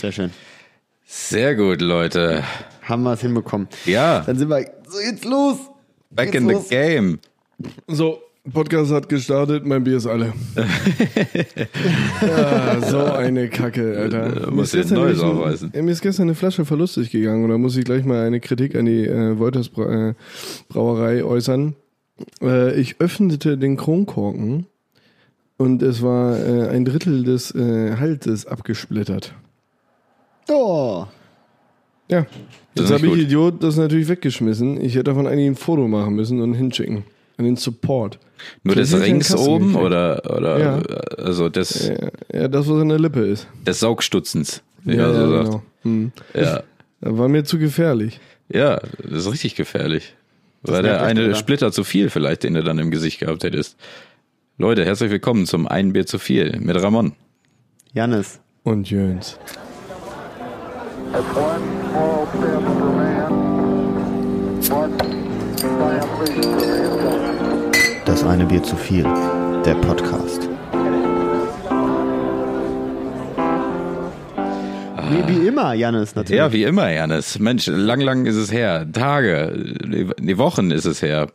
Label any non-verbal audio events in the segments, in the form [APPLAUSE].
Sehr schön. Sehr gut, Leute. Haben wir es hinbekommen. Ja, Dann sind wir. So, jetzt los! back Jetzt in the los. game. So, Podcast hat gestartet, mein Bier ist alle. [LAUGHS] ja, so eine Kacke, Alter. Da muss ein neues aufweisen. Mir ist gestern eine Flasche verlustig gegangen und da muss ich gleich mal eine Kritik an die äh, Wolters Bra äh, Brauerei äußern. Äh, ich öffnete den Kronkorken und es war äh, ein Drittel des äh, Halses abgesplittert. Oh. Ja, Das habe ich gut. Idiot das natürlich weggeschmissen. Ich hätte davon eigentlich ein Foto machen müssen und hinschicken. An den Support. Nur Sonst des Rings oben gekriegt. oder, oder Ja. also des, Ja, ja, das, was an der Lippe ist. des Saugstutzens, wie Ja, so ja, sagt. genau. Hm. Ja. Das [LAUGHS] war mir zu gefährlich. ja, das ist richtig gefährlich. War nervt der eine? Splitter zu viel vielleicht, den du dann im Gesicht gehabt hättest. Leute, herzlich willkommen zum Ein Bier zu viel mit Ramon. Jannis. Und Jöns. Das eine Bier zu viel. Der Podcast. Wie, wie immer, Jannis, natürlich. Ja, wie immer, Janis. Mensch, lang, lang ist es her. Tage, die Wochen ist es her.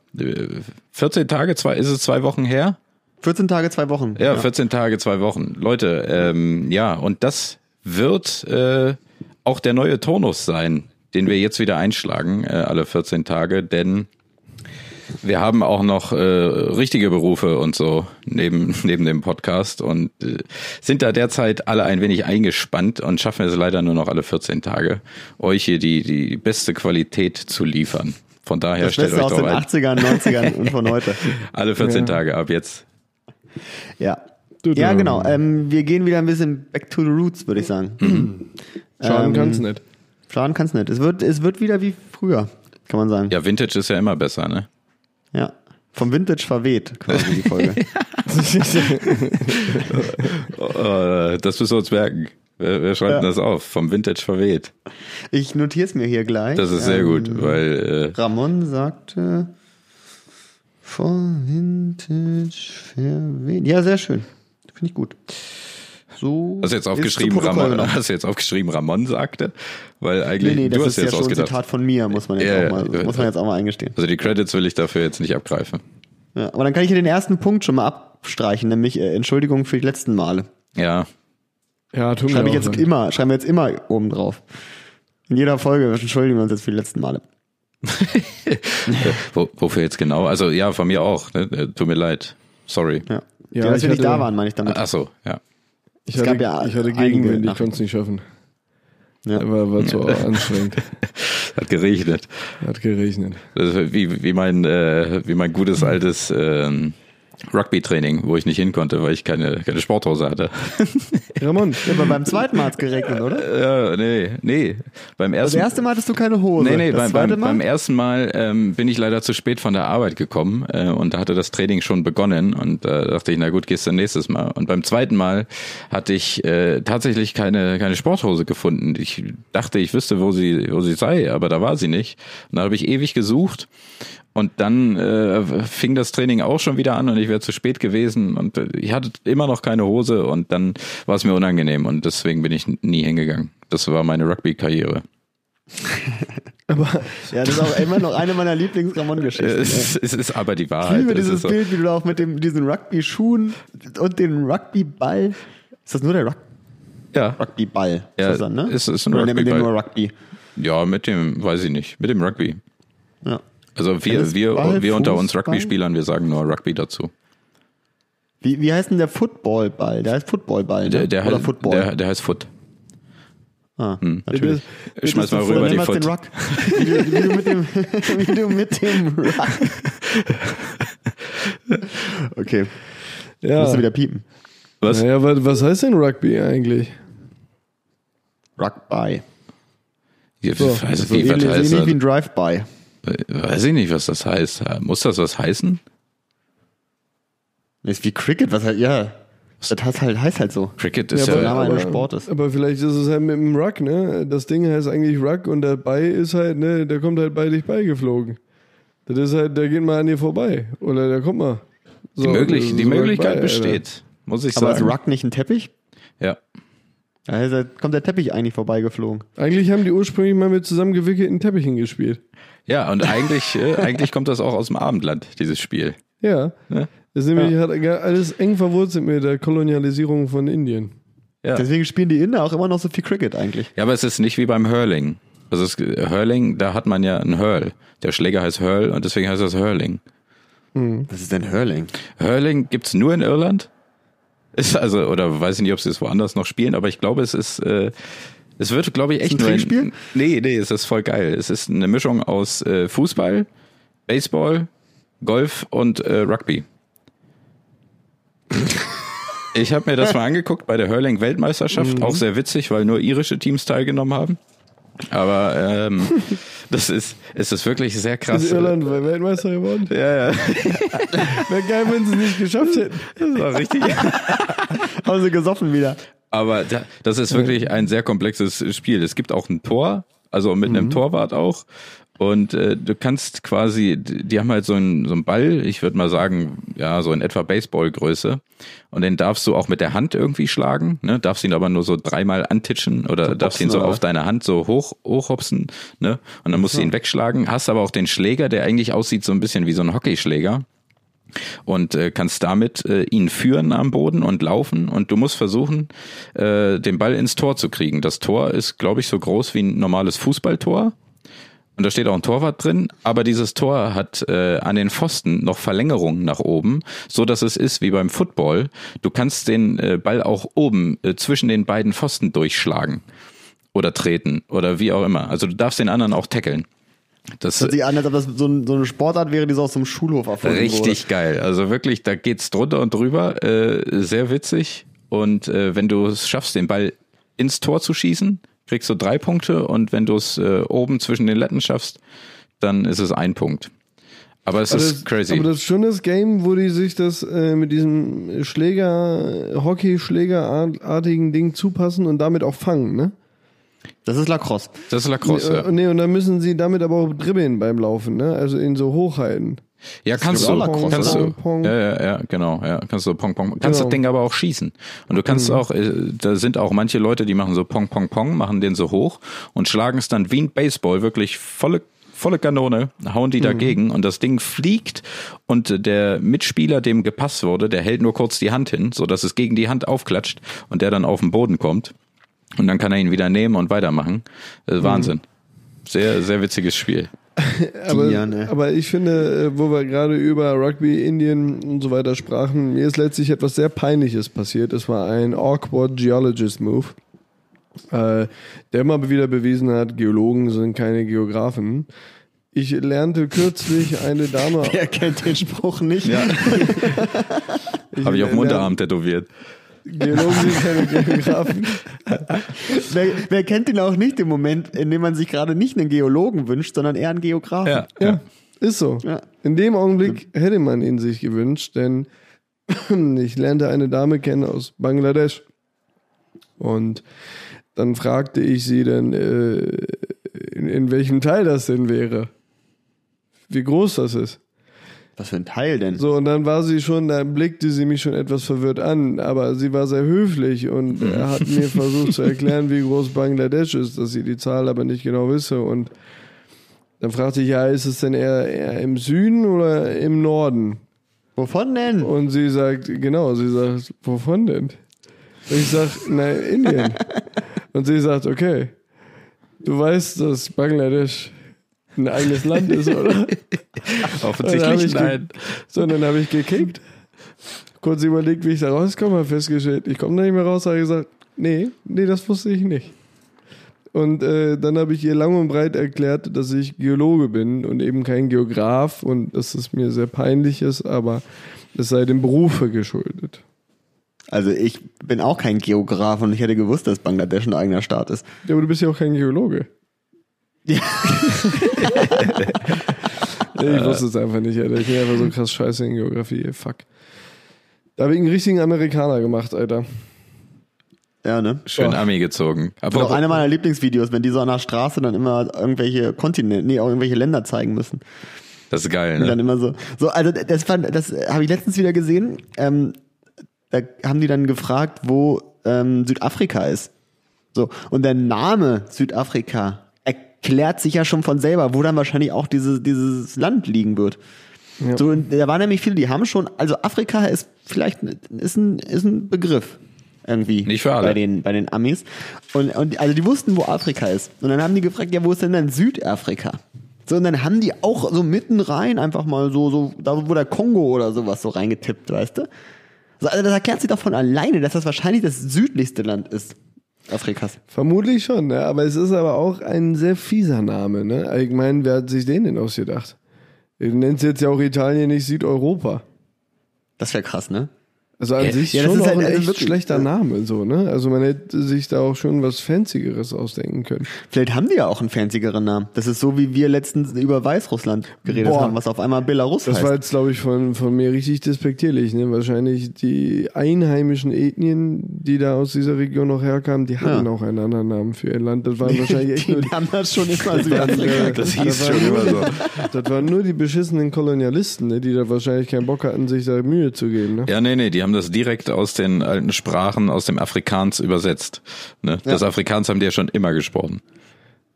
14 Tage, zwei, ist es zwei Wochen her? 14 Tage, zwei Wochen. Ja, 14 Tage, zwei Wochen. Leute, ähm, ja, und das wird äh, auch der neue Turnus sein, den wir jetzt wieder einschlagen, äh, alle 14 Tage, denn wir haben auch noch äh, richtige Berufe und so neben, [LAUGHS] neben dem Podcast und äh, sind da derzeit alle ein wenig eingespannt und schaffen es leider nur noch alle 14 Tage, euch hier die, die beste Qualität zu liefern. Von daher Das stellt Beste euch aus doch den ein. 80ern, 90ern [LAUGHS] und von heute. Alle 14 Ja. Tage ab jetzt. Ja. Ja, genau. Ähm, wir gehen wieder ein bisschen back to the roots, würde ich sagen. [CLEARS THROAT] [CLEARS THROAT] Schaden Ähm, kann's nicht. Schaden kann's nicht. Es wird, es wird wieder wie früher, kann man sagen. Ja, Vintage ist ja immer besser, ne? Ja. Vom Vintage verweht, quasi die Folge. [LAUGHS] [LAUGHS] Äh, das müssen wir uns merken. Wer, wer schreibt Ja. denn das auf? Vom Vintage verweht. Ich notiere es mir hier gleich. Das ist sehr Ähm, gut, weil Ramon sagte vom Vintage verweht. Ja, sehr schön. Finde ich gut. So. hast du jetzt aufgeschrieben, Ramon, hast du jetzt aufgeschrieben, Ramon sagte? Weil eigentlich Nee, nee, das du hast ist ja jetzt schon ein. Zitat von mir, muss man jetzt, Ja, auch, mal, ja. muss man jetzt auch mal eingestehen. Also die Credits will ich dafür jetzt nicht abgreifen. Ja, aber dann kann ich hier den ersten Punkt schon mal abstreichen, nämlich äh, Entschuldigung für die letzten Male. Ja, Ja, tun wir Schreibe ich jetzt leid. immer, schreiben wir jetzt immer oben drauf. In jeder Folge entschuldigen wir uns jetzt für die letzten Male. [LAUGHS] Wo, wofür jetzt genau? Also ja, von mir auch. Ne? Äh, Tut mir leid. Sorry. Ja. Ja, Ja, dass wir nicht da waren, meine ich damit. Ach so, ja. Ich hatte, ja ich hatte Gegenwind, ich konnte es nicht schaffen. Ja. War, war [LAUGHS] zu anstrengend. Hat geregnet. Hat geregnet. Wie, wie mein äh, wie mein gutes altes ähm, Rugby-Training, wo ich nicht hin konnte, weil ich keine, keine Sporthose hatte. [LAUGHS] Ramon, aber beim zweiten Mal hat es geregnet, oder? [LAUGHS] ja, nee, nee. Beim Das ersten erste Mal hattest du keine Hose. Nee, nee, das beim, beim, beim ersten Mal ähm, bin ich leider zu spät von der Arbeit gekommen äh, und da hatte das Training schon begonnen und da dachte ich, na gut, gehst du nächstes Mal. Und beim zweiten Mal hatte ich äh, tatsächlich keine, keine Sporthose gefunden. Ich dachte, ich wüsste, wo sie, wo sie sei, aber da war sie nicht. Und da habe ich ewig gesucht und dann äh, fing das Training auch schon wieder an und ich wäre zu spät gewesen und äh, ich hatte immer noch keine Hose und dann war es mir unangenehm und deswegen bin ich nie hingegangen. Das war meine Rugby-Karriere. [LAUGHS] aber ja, das ist auch immer noch eine meiner Lieblings-Ramon-Geschichten. ey. Es, es ist aber die Ich Wahrheit. liebe Es dieses so. Bild, wie du da auch mit dem, diesen Rugby-Schuhen und den Rugby-Ball. Ist das nur der Rug Ja, Rugby-Ball? Ja, ist das dann, ne? ist- ist ein Oder Rugby-Ball. nur Rugby? ja, mit dem, weiß ich nicht, mit dem Rugby. Ja. Also wir, Tennis, wir, Ball, wir unter uns? Rugby-Spielern, wir sagen nur Rugby dazu. Wie, wie heißt denn der Football-Ball? Der heißt Football-Ball. Ne? Der, der, Oder heißt, Football. der, der heißt Foot. ah, Hm. natürlich. Schmeiß mal rüber die Foot. den Ruck. Wie du, wie du mit dem, [LAUGHS] wie du mit dem Ruck. Okay, ja. musst du wieder piepen. Was? Naja, was, was heißt denn Rugby eigentlich? Rugby. Ich So, weiß, So ähnlich, ähnlich wie ein Drive-By. Weiß ich nicht, was das heißt. Muss das was heißen? Das ist wie Cricket, was halt, ja. Das heißt halt, heißt halt so. Cricket ist aber- ja, Name eines Sportes. Aber vielleicht ist es halt mit dem Ruck, ne? Das Ding heißt eigentlich Ruck und der Ball ist halt, ne, der kommt halt bei dich beigeflogen. Das ist halt, der geht mal an dir vorbei. Oder der kommt mal. So, die, möglich, ist die Möglichkeit Alter. besteht, muss ich Aber ist sagen. Ruck nicht ein Teppich? Ja. Da ist er- kommt der Teppich eigentlich vorbeigeflogen. Eigentlich haben die ursprünglich mal mit zusammengewickelten Teppichen gespielt. Ja, und eigentlich, äh, eigentlich kommt das auch aus dem Abendland, dieses Spiel. Ja. Ja. Das ist nämlich hat alles eng verwurzelt mit der Kolonialisierung von Indien. Ja. Deswegen spielen die Inder auch immer noch so viel Cricket eigentlich. Ja, aber es ist nicht wie beim Hurling. Also es, Hurling, da hat man ja einen Hurl. Der Schläger heißt Hurl und deswegen heißt das Hurling. Was ist denn Hurling? Hurling gibt's nur in Irland. Ist also, oder weiß ich nicht, ob sie es woanders noch spielen, aber ich glaube, es ist, äh, es wird, glaube ich, echt ein nur in- Trinkspiel? Nee, nee, es ist voll geil. Es ist eine Mischung aus äh, Fußball, Baseball, Golf und äh, Rugby. [LAUGHS] Ich habe mir das mal angeguckt bei der Hurling-Weltmeisterschaft, auch sehr witzig, weil nur irische Teams teilgenommen haben. Aber ähm, [LAUGHS] das ist, es ist wirklich sehr krass. Ist Irland Weltmeister geworden? Ja, ja, [LAUGHS] Wäre geil, wenn sie es nicht geschafft hätten. das war richtig. Haben sie gesoffen wieder. Aber da, das ist wirklich ein sehr komplexes Spiel. Es gibt auch ein Tor, also mit einem Torwart auch. Und äh, du kannst quasi, die haben halt so einen, so einen Ball, ich würde mal sagen, ja, so in etwa Baseballgröße. Und den darfst du auch mit der Hand irgendwie schlagen, ne? Darfst ihn aber nur so dreimal antitschen oder darfst ihn so oder auf deine Hand so hoch, hochhopsen, ne? Und dann musst du ihn wegschlagen, hast aber auch den Schläger, der eigentlich aussieht so ein bisschen wie so ein Hockeyschläger und äh, kannst damit äh, ihn führen am Boden und laufen und du musst versuchen, äh, den Ball ins Tor zu kriegen. Das Tor ist, glaube ich, so groß wie ein normales Fußballtor. Und da steht auch ein Torwart drin, aber dieses Tor hat äh, an den Pfosten noch Verlängerungen nach oben, so dass es ist wie beim Football. Du kannst den äh, Ball auch oben äh, zwischen den beiden Pfosten durchschlagen oder treten oder wie auch immer. Also du darfst den anderen auch tackeln. Das, Das hört sich an, als ob das so, ein, so eine Sportart wäre, die so aus so einem Schulhof erfunden Richtig geil. Also wirklich, da geht's drunter und drüber. Äh, sehr witzig. Und äh, wenn du es schaffst, den Ball ins Tor zu schießen, kriegst du drei Punkte. Und wenn du es äh, oben zwischen den Letten schaffst, dann ist es ein Punkt. Aber es Aber ist das, crazy. Aber das das Game, wo die sich das äh, mit diesem Schläger, Hockey-Schlägerartigen Ding zupassen und damit auch fangen, ne? Das ist Lacrosse. das ist Lacrosse. Äh, Ja, Nee, und dann müssen sie damit aber auch dribbeln beim Laufen, ne? Also ihn so hochhalten. ja kannst du. Lacrosse, Kannst du. Pong. Ja, ja, ja, genau. Ja, kannst du Pong Pong. Kannst Genau. das Ding aber auch schießen. Und du kannst auch. Äh, da sind auch manche Leute, die machen so Pong Pong Pong, machen den so hoch und schlagen es dann wie ein Baseball wirklich volle volle Kanone, hauen die dagegen und das Ding fliegt und der Mitspieler, dem gepasst wurde, der hält nur kurz die Hand hin, so dass es gegen die Hand aufklatscht und der dann auf den Boden kommt und dann kann er ihn wieder nehmen und weitermachen. Das ist Wahnsinn. Sehr, sehr witziges Spiel. [LAUGHS] Aber, ja, ne. aber ich finde, äh, wo wir gerade über Rugby, Indien und so weiter sprachen, mir ist letztlich etwas sehr Peinliches passiert. Es war ein awkward Geologist Move, äh, der mal wieder bewiesen hat, Geologen sind keine Geografen. Ich lernte kürzlich eine Dame. [LAUGHS] Wer kennt den Spruch nicht? Ja. [LAUGHS] ich Habe ich auf dem Unterarm tätowiert. Geologen sind keine Geografen. [LAUGHS] Wer, wer kennt den auch nicht im Moment, in dem man sich gerade nicht einen Geologen wünscht, sondern eher einen Geografen? Ja, Ja, ist so. Ja. In dem Augenblick hätte man ihn sich gewünscht, denn [CLEARS THROAT] ich lernte eine Dame kennen aus Bangladesch. Und dann fragte ich sie dann, äh, in, in welchem Teil das denn wäre. Wie groß das ist. Was für ein Teil denn? So, und dann war sie schon, da blickte sie mich schon etwas verwirrt an, aber sie war sehr höflich und [LAUGHS] hat mir versucht zu erklären, wie groß Bangladesch ist, dass sie die Zahl aber nicht genau wisse. Und dann fragte ich, ja, ist es denn eher, eher im Süden oder im Norden? Wovon denn? Und sie sagt, genau, sie sagt, wovon denn? Und ich sag, na, Indien. [LAUGHS] Und sie sagt, okay, du weißt, dass Bangladesch ein eigenes Land ist, oder? [LAUGHS] Offensichtlich nein. So, und dann habe ich gekickt. Kurz überlegt, wie ich da rauskomme, habe festgestellt, ich komme da nicht mehr raus, habe gesagt, nee, nee, das wusste ich nicht. Und äh, dann habe ich ihr lang und breit erklärt, dass ich Geologe bin und eben kein Geograf und dass es mir sehr peinlich ist, aber es sei dem Berufe geschuldet. Also ich bin auch kein Geograf und ich hätte gewusst, dass Bangladesch ein eigener Staat ist. Ja, aber du bist ja auch kein Geologe. [LAUGHS] Ich wusste es einfach nicht, Alter. Ich bin einfach so krass scheiße in Geografie, ey, fuck. Da habe ich einen richtigen Amerikaner gemacht, Alter. Ja, ne? Schön Oh. Ami gezogen. Das ist auch Aber eine meiner Lieblingsvideos, wenn die so an der Straße dann immer irgendwelche Kontinente, nee, auch irgendwelche Länder zeigen müssen. das ist geil, Und dann ne? immer so, so, also das fand, das habe ich letztens wieder gesehen. Ähm, da haben die dann gefragt, wo ähm, Südafrika ist. So, und der Name Südafrika erklärt sich ja schon von selber, wo dann wahrscheinlich auch diese, dieses Land liegen wird. Ja. So, und da waren nämlich viele, die haben schon, also Afrika ist vielleicht ist ein, ist ein Begriff irgendwie Nicht für alle. bei den bei den Amis und, und also die wussten, wo Afrika ist und dann haben die gefragt, ja, wo ist denn dann Südafrika? So und dann haben die auch so mitten rein einfach mal so so da wo der Kongo oder sowas so reingetippt, weißt du? So, also das erklärt sich doch von alleine, dass das wahrscheinlich das südlichste Land ist Afrikas. Vermutlich schon, ne? aber es ist aber auch ein sehr fieser Name. Ne? Ich meine, wer hat sich den denn ausgedacht? Ihr nennt jetzt ja auch Italien nicht Südeuropa. Das wäre krass, ne? Also an Ja, sich ja, das schon ist auch halt, ein echt wirklich, schlechter ja. Name, so, ne? Also man hätte sich da auch schon was Fancygeres ausdenken können. Vielleicht haben die ja auch einen fanzigeren Namen. Das ist so, wie wir letztens über Weißrussland geredet Boah. haben, was auf einmal Belarus Das heißt. war jetzt, glaube ich, von, von mir richtig despektierlich. Ne? Wahrscheinlich die einheimischen Ethnien, die da aus dieser Region noch herkamen, die hatten Ja. auch einen anderen Namen für ihr Land. Das waren wahrscheinlich [LAUGHS] echt nur die haben das schon immer [LAUGHS] Südafrika. äh, Das hieß schon nur immer die- so. Das waren nur die beschissenen Kolonialisten, ne? die da wahrscheinlich keinen Bock hatten, sich da Mühe zu geben. Ne? Ja, nee, nee, die haben das direkt aus den alten Sprachen, aus dem Afrikaans übersetzt. Ne? Das Afrikaans haben die ja schon immer gesprochen.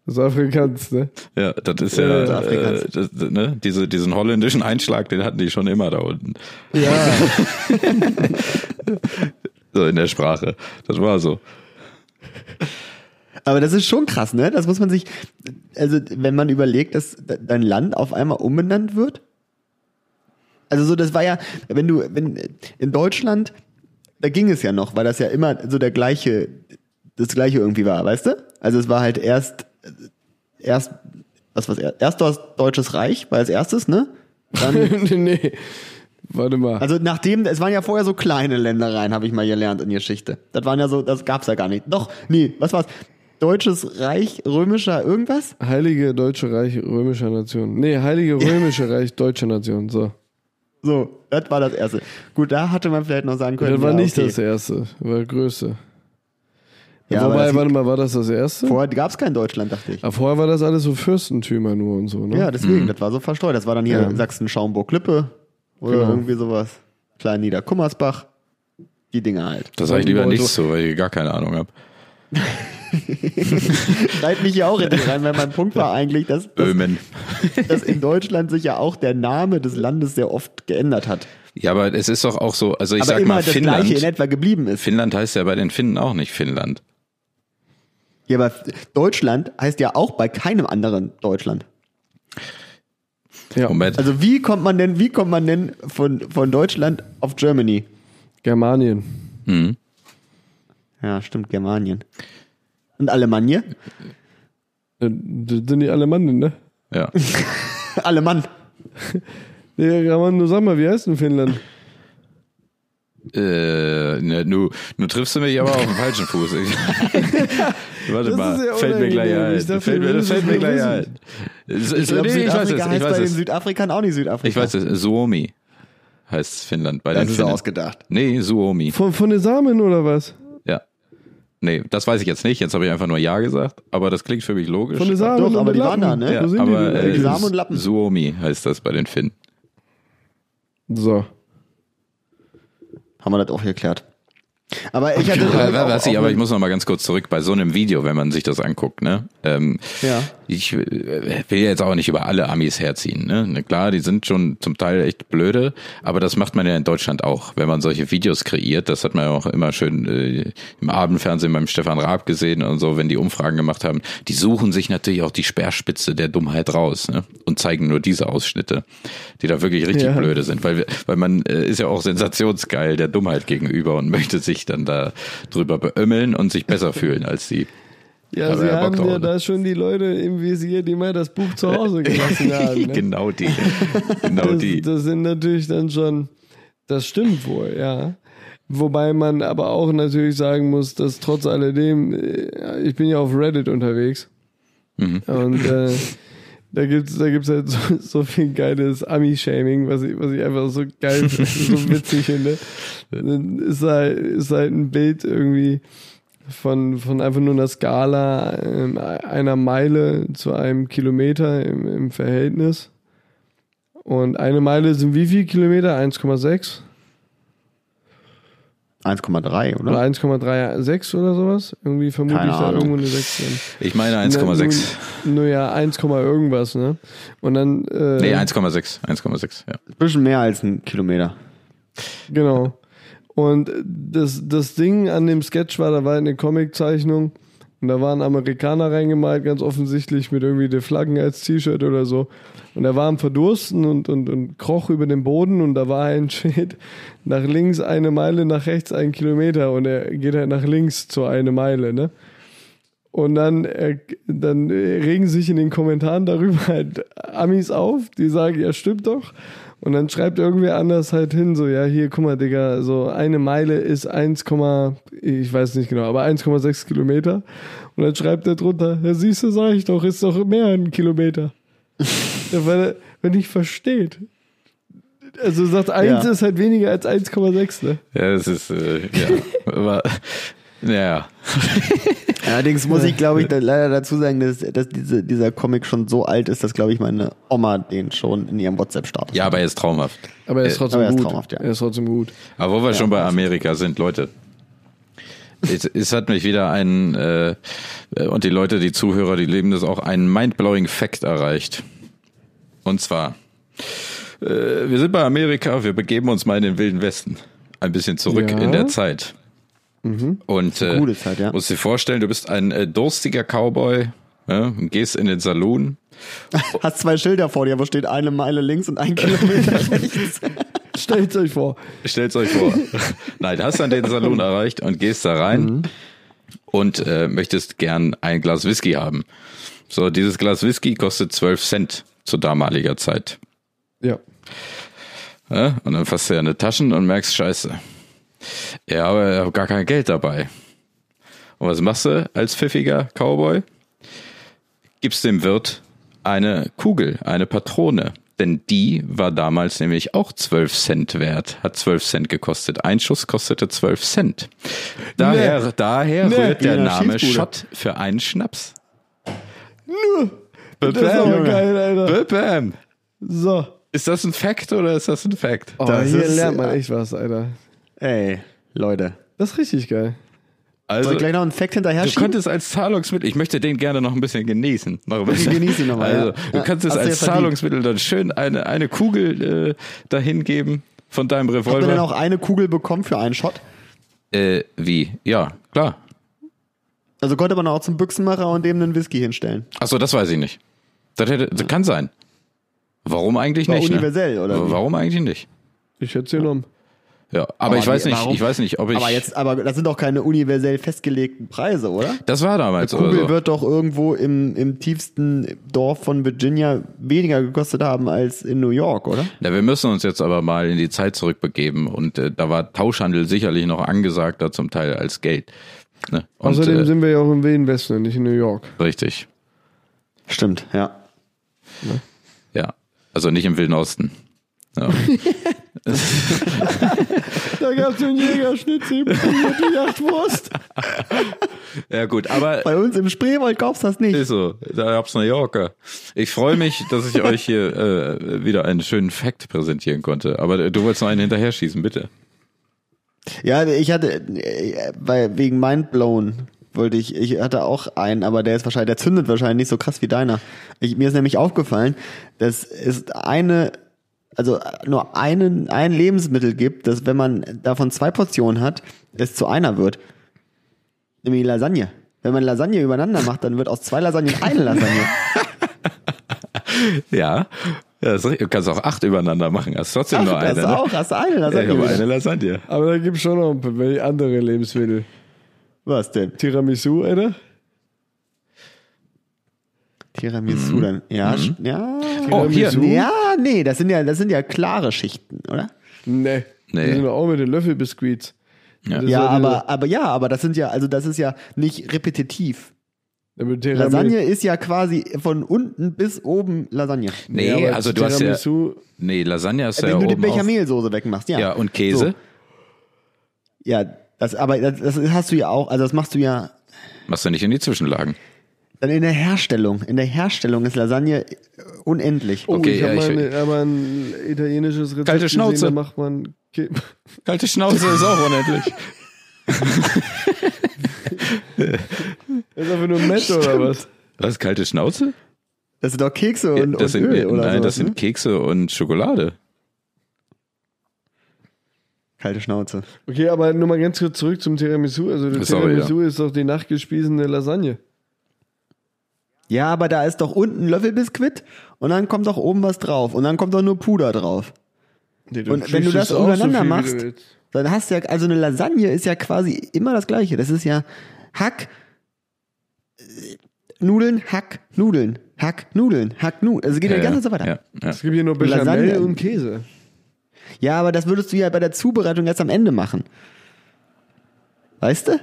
Das Afrikaans, ne? Ja, das ist Ja, ja, ja, äh, das, ne? Diese, diesen holländischen Einschlag, den hatten die schon immer da unten. Ja, [LAUGHS] So in der Sprache. Das war so. Aber das ist schon krass, ne? Das muss man sich, also wenn man überlegt, dass dein Land auf einmal umbenannt wird. Also so, das war ja, wenn du, wenn in Deutschland, da ging es ja noch, weil das ja immer so der gleiche, das gleiche irgendwie war, weißt du? Also es war halt erst, erst, was was erst das Deutsches Reich war als erstes, ne? Dann, nee, [LAUGHS] nee. Warte mal. also nachdem, es waren ja vorher so kleine Ländereien, habe ich mal gelernt in Geschichte. Das waren ja so, das gab's ja gar nicht. Doch, nee, was war's? Deutsches Reich, römischer irgendwas? Heilige Deutsche Reich römischer Nation. Nee, Heilige [LAUGHS] Römische Reich deutscher Nation. So. So, das war das erste. Gut, da hatte man vielleicht noch sagen können. Das war ja, nicht okay. das erste, war das größte. Ja, Wobei, das- warte mal, war das das erste? Vorher gab's kein Deutschland, dachte ich. Aber vorher war das alles so Fürstentümer nur und so, ne? Ja, deswegen, das war so verstreut. Das war dann hier Ja. Sachsen-Schaumburg-Lippe oder Genau. irgendwie sowas. Klein Niederkummersbach. Die Dinge halt. Das sage ich lieber nicht so, weil ich gar keine Ahnung habe. [LAUGHS] Schreit mich hier auch in die rein, weil mein Punkt war eigentlich, dass, dass, Böhmen. dass in Deutschland sich ja auch der Name des Landes sehr oft geändert hat. Ja, aber es ist doch auch so, also ich aber sag immer mal, das Gleiche in Finnland. etwa geblieben ist. Finnland heißt ja bei den Finnen auch nicht Finnland. Ja, aber Deutschland heißt ja auch bei keinem anderen Deutschland. ja. Moment. Also wie kommt man denn, wie kommt man denn von, von Deutschland auf Germany? Germanien. Hm. Ja, stimmt, Germanien. Und Alemannia? Das das sind die Alemannen, ne? Ja. [LAUGHS] Alemann. Nee, Raman, du sag mal, wie heißt denn Finnland? Äh, ne, nu, nu triffst du mich aber auf den falschen Fuß. Ich, [LAUGHS] warte Das mal, ist ja fällt mir gleich ein. Ich dachte, fällt mir, das fällt mir gleich es ein. Ich es- glaube, nee, ich weiß es, Südafrika ich heißt weiß bei den es. Südafrikern auch nicht Südafrika. Ich weiß es, Suomi heißt Finnland bei Das den ist Finnen. ausgedacht. Nee, Suomi. Von, von den Samen oder was? Nee, das weiß ich jetzt nicht. Jetzt habe ich einfach nur Ja gesagt, aber das klingt für mich logisch. Von den Samen Doch, und aber die waren Lappen. da, ne? ja, Wo sind aber die denn äh? Samen und Lappen. Suomi heißt das bei den Finnen. So. Haben wir das auch geklärt. Aber ich hatte. Ja, auch- was ich, aber ich muss noch mal ganz kurz zurück bei so einem Video, wenn man sich das anguckt, ne? Ähm, Ja. Ich äh, will jetzt auch nicht über alle Amis herziehen, ne? Na Klar, die sind schon zum Teil echt blöde, aber das macht man ja in Deutschland auch, wenn man solche Videos kreiert. Das hat man ja auch immer schön äh, im Abendfernsehen beim Stefan Raab gesehen und so, wenn die Umfragen gemacht haben. Die suchen sich natürlich auch die Speerspitze der Dummheit raus, ne? Und zeigen nur diese Ausschnitte, die da wirklich richtig Ja. blöde sind, weil weil man äh, ist ja auch sensationsgeil der Dummheit gegenüber und [LAUGHS] möchte sich dann da drüber beömmeln und sich besser fühlen als die. Ja, sie haben ja ne? da schon die Leute im Visier, die mal das Buch zu Hause [LAUGHS] gelassen haben. Ne? genau die. Genau das, die. das sind natürlich dann schon, das stimmt wohl, ja. Wobei man aber auch natürlich sagen muss, dass trotz alledem, äh, ich bin ja auf Reddit unterwegs Mhm. und äh, da gibt's da gibt's halt [LAUGHS] so, so viel geiles Ami-Shaming, was ich, was ich einfach so geil, so witzig finde. Dann [LAUGHS] ist halt, ist halt ein Bild irgendwie von, von einfach nur einer Skala ähm, einer Meile zu einem Kilometer im, im Verhältnis. Und eine Meile sind wie viel Kilometer? 1,6? 1,3, oder? Oder 1,36 oder sowas. Irgendwie vermute Keine ich da Ahnung. irgendwo eine 6 drin. Ich meine Und dann 1,6. Nur, nur ja, 1, irgendwas, ne? Und dann. Äh, Nee, 1,6. 1,6, ja. Ein bisschen mehr als ein Kilometer. Genau. Und das, das Ding an dem Sketch war, da war eine Comiczeichnung und da waren Amerikaner reingemalt, ganz offensichtlich mit irgendwie den Flaggen als T-Shirt oder so. Und er war am Verdursten und, und, und kroch über den Boden und da war ein [LAUGHS] Schild nach links eine Meile, nach rechts ein Kilometer und er geht halt nach links zu eine Meile, ne? Und dann, äh, dann regen sich in den Kommentaren darüber halt Amis auf, die sagen, ja, stimmt doch. Und dann schreibt irgendwer anders halt hin, so, ja, hier, guck mal, Digga, so eine Meile ist 1, ich weiß nicht genau, aber 1,6 Kilometer. Und dann schreibt er drunter, ja, siehst du, sag ich doch, ist doch mehr ein Kilometer. [LAUGHS] ja, weil er, wenn nicht versteht. Also sagt, 1 Ja. ist halt weniger als 1,6, ne? Ja, das ist, äh, ja. [LAUGHS] Ja. [LAUGHS] Allerdings muss ich, glaube ich, da leider dazu sagen, dass, dass diese, dieser Comic schon so alt ist, dass, glaube ich, meine Oma den schon in ihrem WhatsApp-Status Ja, aber er ist traumhaft. Aber er ist Äh, trotzdem aber er ist gut. traumhaft, ja. Er ist trotzdem gut. Aber wo wir schon bei Amerika sind, Leute. Es, es hat mich wieder ein, äh, und die Leute, die Zuhörer, die leben das auch, einen mindblowing Fact erreicht. Und zwar, äh, wir sind bei Amerika, wir begeben uns mal in den Wilden Westen. Ein bisschen zurück Ja. in der Zeit. Und äh, Gute Zeit, ja. musst dir vorstellen, du bist ein äh, durstiger Cowboy, ja, und gehst in den Saloon. [LAUGHS] Hast zwei Schilder vor dir, wo steht eine Meile links und ein Kilometer [LAUGHS] rechts. [LAUGHS] Stellt euch vor. Stellt's euch vor. Nein, hast dann den Saloon erreicht und gehst da rein und äh, möchtest gern ein Glas Whisky haben. So, dieses Glas Whisky kostet 12 Cent zu damaliger Zeit. Ja. Ja? Und dann fasst du ja eine Taschen und merkst, scheiße. Ja, aber ich habe gar kein Geld dabei. Und was machst du als pfiffiger Cowboy? Gibst dem Wirt eine Kugel, eine Patrone. Denn die war damals nämlich auch 12 Cent wert, hat 12 Cent gekostet. Ein Schuss kostete 12 Cent. Daher, daher Nee. rührt der einer Name. Schott für einen Schnaps. Das ist aber geil, Alter. Bam. So. Ist das ein Fact oder ist das ein Fact? Oh, Das hier ist, lernt man echt was, Alter. Ey, Leute. Das ist richtig geil. Also, Soll ich gleich noch einen Fact hinterher Du könntest als Zahlungsmittel, ich möchte den gerne noch ein bisschen genießen. Noch ein bisschen. genieß ihn noch mal, Also, ja. du kannst es als. Zahlungsmittel dann schön eine, eine Kugel äh, dahin geben von deinem Hat man denn Revolver. auch eine Kugel bekommen für einen Shot? Äh, wie? Ja, klar. Also konnte man auch zum Büchsenmacher und dem einen Whisky hinstellen. Achso, das weiß ich nicht. Das, hätte, das kann sein. Warum eigentlich War nicht? universell, ne? oder wie? Warum eigentlich nicht? Ich hätte es genommen. Ja, aber, ich weiß nicht, warum? ich weiß nicht, ob ich. Aber jetzt, aber das sind doch keine universell festgelegten Preise, oder? das war damals Kugel oder so. wird doch irgendwo im, im tiefsten Dorf von Virginia weniger gekostet haben als in New York, oder? Ja, wir müssen uns jetzt aber mal in die Zeit zurückbegeben und äh, da war Tauschhandel sicherlich noch angesagter zum Teil als Geld. Ne? Und, Außerdem äh, sind wir ja auch im Wilden Westen und nicht in New York. richtig. Stimmt, ja. Ja, also nicht im Wilden Osten. Ja. [LAUGHS] Da gab es einen Jägerschnitzel, die Jachtwurst. ja gut, aber Bei uns im Spreewald kaufst du das nicht. ist so, da gab's New Yorker. Ich freue mich, dass ich euch hier äh, wieder einen schönen Fact präsentieren konnte. Aber du wolltest noch einen hinterher schießen, bitte. Ja, ich hatte, äh, weil wegen Mindblown wollte ich, ich hatte auch einen, aber der ist wahrscheinlich, der zündet wahrscheinlich nicht so krass wie deiner. Ich, mir ist nämlich aufgefallen, dass es eine, also nur einen, ein Lebensmittel gibt, dass wenn man davon zwei Portionen hat, es zu einer wird. Nämlich Lasagne. Wenn man Lasagne übereinander macht, dann wird aus zwei Lasagnen eine Lasagne. [LAUGHS] Ja, ja das ist richtig. du kannst auch acht übereinander machen. Hast trotzdem Ach, nur eine. das ne? auch, hast du eine Ja, Lasagne. ich habe eine Lasagne. Aber da gibt es schon noch ein paar welche andere Lebensmittel. Was denn? Tiramisu, Alter. Tiramisu dann. Ja, sch- ja. Oh, hier. Tiramisu? Ja, nee, das sind ja, das sind ja klare Schichten, oder? Nee. Nee. Die sind auch mit den Löffelbiskuits. Ja. Ja, aber, aber ja, aber das sind ja, also das ist ja nicht repetitiv. Lasagne ist ja quasi von unten bis oben Lasagne. Nee, aber also du hast ja. Nee, Lasagne du Wenn ja du die. Bechamelsoße wegmachst, ja. Ja, und Käse. So. Ja, das, aber das, das hast du ja auch, also das machst du ja Machst du nicht in die Zwischenlagen. dann in der Herstellung. In der Herstellung ist Lasagne unendlich. Oh, Okay, ich ja, habe ich- mal eine- aber ein italienisches Rezept Kalte Schnauze. Gesehen, da macht man Kä- [LAUGHS] Kalte Schnauze ist auch unendlich. Das [LAUGHS] ist einfach nur Mett oder was? Was, kalte Schnauze? Das sind doch Kekse und, das und sind, Öl oder nein, sowas, das sind ne? Kekse und Schokolade. Kalte Schnauze. Okay, aber nur mal ganz kurz zurück zum Tiramisu. Also der Sorry, Tiramisu ist doch die nachgespiesene Lasagne. Ja, aber da ist doch unten ein Löffelbiskuit und dann kommt doch oben was drauf und dann kommt doch nur Puder drauf. Nee, Und wenn du das so untereinander wie machst, dann hast du ja, also eine Lasagne ist ja quasi immer das gleiche. Das ist ja Hack, äh, Nudeln, Hack, Nudeln, Hack, Nudeln, Hack, Nudeln. Also geht ja, die ganze Zeit so weiter. Ja, ja. Es gibt hier nur Bechamel Lasagne. und Käse. Ja, aber das würdest du ja bei der Zubereitung erst am Ende machen. Weißt du?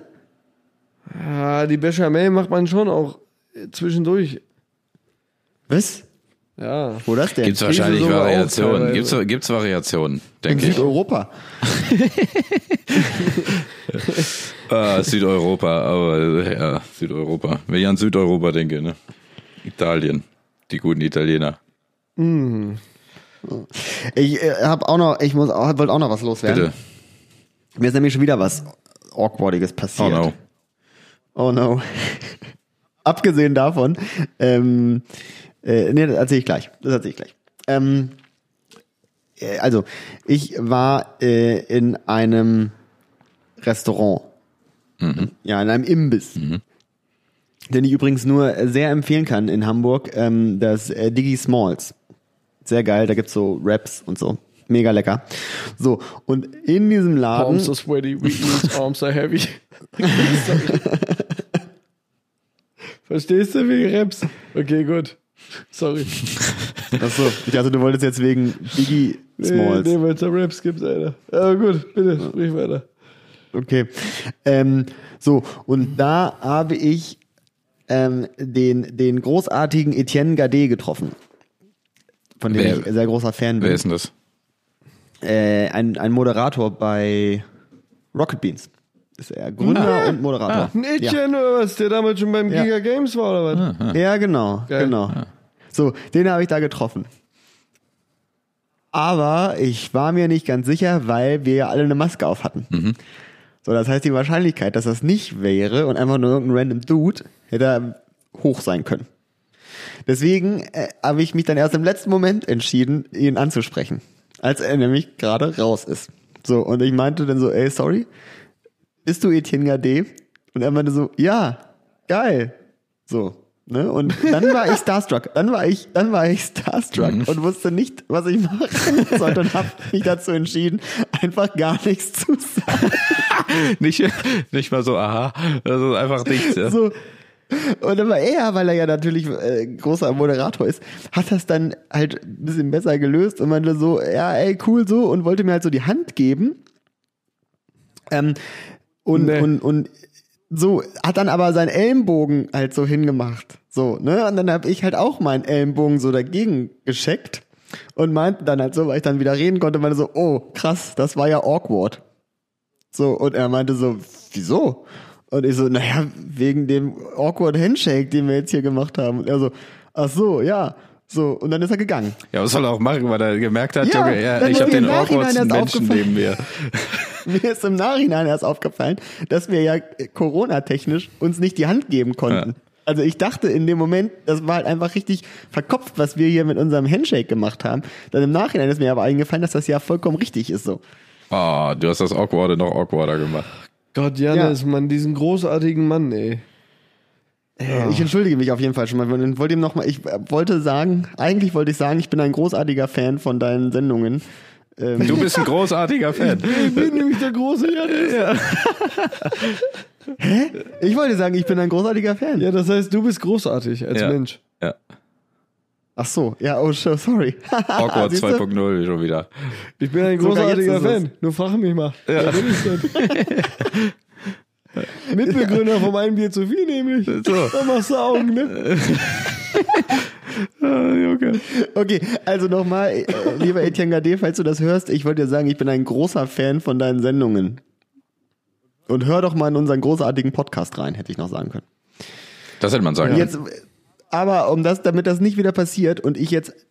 Ja, die Bechamel macht man schon auch äh, zwischendurch. Was? Ja. Wo das denn? Gibt's wahrscheinlich sogar auch Variationen. Gibt's, gibt's Variationen, denke ich. Südeuropa. [LAUGHS] Ah, Südeuropa, aber ja, Südeuropa. Wenn ich an Südeuropa denke, ne? Italien. Die guten Italiener. Ich äh, habe auch noch, ich muss, auch- wollte auch noch was loswerden. Bitte. Mir ist nämlich schon wieder was Awkwardiges Oh passiert. no. Oh no. [LAUGHS] Abgesehen davon, ähm, äh, nee, das erzähle ich gleich. Das erzähle ich gleich. Ähm, äh, also, ich war äh, in einem Restaurant. Ja, in einem Imbiss. Den ich übrigens nur sehr empfehlen kann in Hamburg, ähm, das äh, Diggy Smalls. Sehr geil, da gibt's so Raps und so. Mega lecker. So, und in diesem Laden. Arms are sweaty, means arms are heavy. [LAUGHS] Verstehst du wegen Raps? Okay, gut. Sorry. Achso, ich dachte, du wolltest jetzt wegen Biggie Smalls. Nee, nee weil es da Raps gibt, Alter. Aber gut, bitte, sprich weiter. Okay. Ähm, so, und da habe ich ähm, den, den großartigen Etienne Gade getroffen. Von dem Wer- ich sehr großer Fan Wer bin. ist denn das? Äh, ein, ein Moderator bei Rocket Beans. Ist er Gründer und Moderator. Ein Etienne oder was, der damals schon beim Ja. Giga Games war oder was? Ja, ja genau, Geil. genau. So, den habe ich da getroffen. Aber ich war mir nicht ganz sicher, weil wir ja alle eine Maske auf hatten. So, das heißt, die Wahrscheinlichkeit, dass das nicht wäre und einfach nur irgendein random Dude, hätte hoch sein können. Deswegen äh, habe ich mich dann erst im letzten Moment entschieden, ihn anzusprechen. Als er nämlich gerade raus ist. So, und ich meinte dann so, ey, sorry, bist du Etienne Gade? Und er meinte so, ja, geil. So, ne? Und dann war ich starstruck. Dann war ich, dann war ich starstruck und wusste nicht, was ich machen [LAUGHS] sollte und habe mich dazu entschieden, einfach gar nichts zu sagen. [LAUGHS] Nicht, nicht mal so, aha, das ist einfach nichts. Ja. So. Und aber er, weil er ja natürlich äh, großer Moderator ist, hat das dann halt ein bisschen besser gelöst und meinte so, ja, ey, cool so und wollte mir halt so die Hand geben. Ähm, und, Nee. und, und so, hat dann aber seinen Ellenbogen halt so hingemacht. So, ne? Und dann habe ich halt auch meinen Ellenbogen so dagegen gescheckt und meinte dann halt so, weil ich dann wieder reden konnte, meinte so, oh, krass, das war ja awkward. So, und er meinte so, wieso? Und ich so, naja, wegen dem awkward Handshake, den wir jetzt hier gemacht haben. Und er so, ach so, ja. So, und dann ist er gegangen. Ja, was soll er auch machen, weil er gemerkt hat, Ja, Junge, ja, ich habe den awkwardsten Menschen neben mir. [LAUGHS] Mir ist im Nachhinein erst aufgefallen, dass wir ja Corona-technisch uns nicht die Hand geben konnten. Ja. Also ich dachte in dem Moment, das war halt einfach richtig verkopft, was wir hier mit unserem Handshake gemacht haben. Dann im Nachhinein ist mir aber eingefallen, dass das ja vollkommen richtig ist so. Oh, du hast das Awkwarde noch awkwarder gemacht. Gott, Janis, Mann, diesen großartigen Mann, ey. Äh, Ich entschuldige mich auf jeden Fall schon mal und wollte ihm noch mal, ich wollte sagen, eigentlich wollte ich sagen, ich bin ein großartiger Fan von deinen Sendungen. Ähm, Du bist ein großartiger Fan. Ich bin [LAUGHS] nämlich der große Janis. Ja. ich wollte sagen, ich bin ein großartiger Fan. ja, das heißt, du bist großartig als Ja. Mensch. Ja. Ach so, ja, oh, so- sorry. Awkward [LAUGHS] Siehst du? 2.0 schon wieder. Ich bin ein großartiger Fan. Nur frage mich mal. Wer bin ich denn? [LAUGHS] Mitbegründer vom einen Bier zu viel nämlich. So. Da machst du Augen, ne? Okay, also nochmal, äh, lieber Etienne Gade, falls du das hörst, ich wollte dir sagen, ich bin ein großer Fan von deinen Sendungen. Und hör doch mal in unseren großartigen Podcast rein, hätte ich noch sagen können. Das hätte man sagen können. Jetzt, aber um das, damit das nicht wieder passiert und ich jetzt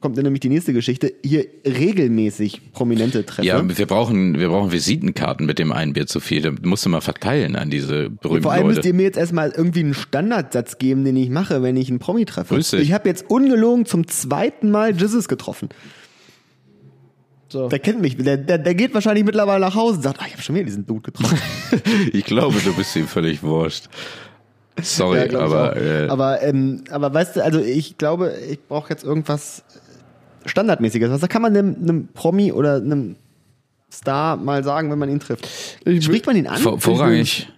kommt dann nämlich die nächste Geschichte, hier regelmäßig Prominente treffe. Ja, wir brauchen, wir brauchen Visitenkarten mit dem einen Bier zu viel. Da musst du mal verteilen an diese Und berühmten vor allem müsst Leute. ihr mir jetzt erstmal irgendwie einen Standardsatz geben, den ich mache, wenn ich einen Promi treffe. Grüß dich. Ich habe jetzt ungelogen zum zweiten Mal Jizzes getroffen. So. Der kennt mich. Der, der, der geht wahrscheinlich mittlerweile nach Hause und sagt, ah, ich habe schon wieder diesen Dude getroffen. [LAUGHS] Ich glaube, du bist ihm völlig wurscht. Sorry, Ja, aber äh, aber, ähm, aber weißt du, also ich glaube, ich brauche jetzt irgendwas Standardmäßiges. Was kann man einem, einem Promi oder einem Star mal sagen, wenn man ihn trifft? Ich- Spricht man ihn an? vor, vorrangig.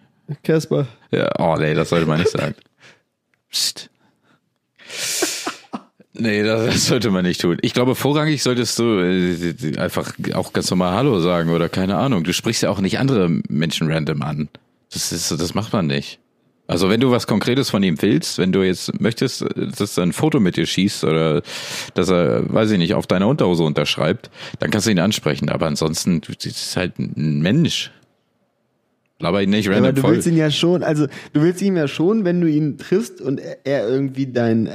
Casper. Ja, oh nee, das sollte man nicht sagen. [LAUGHS] Psst. [LAUGHS] Nee, das, das sollte man nicht tun. Ich glaube, vorrangig solltest du äh, einfach auch ganz normal Hallo sagen oder keine Ahnung. Du sprichst ja auch nicht andere Menschen random an. Das ist, das macht man nicht. Also wenn du was Konkretes von ihm willst, wenn du jetzt möchtest, dass er ein Foto mit dir schießt oder dass er, weiß ich nicht, auf deiner Unterhose unterschreibt, dann kannst du ihn ansprechen. Aber ansonsten, das ist halt ein Mensch. Laber ihn nicht aber random du voll. willst ihn ja schon, also du willst ihn ja schon, wenn du ihn triffst und er, irgendwie dein,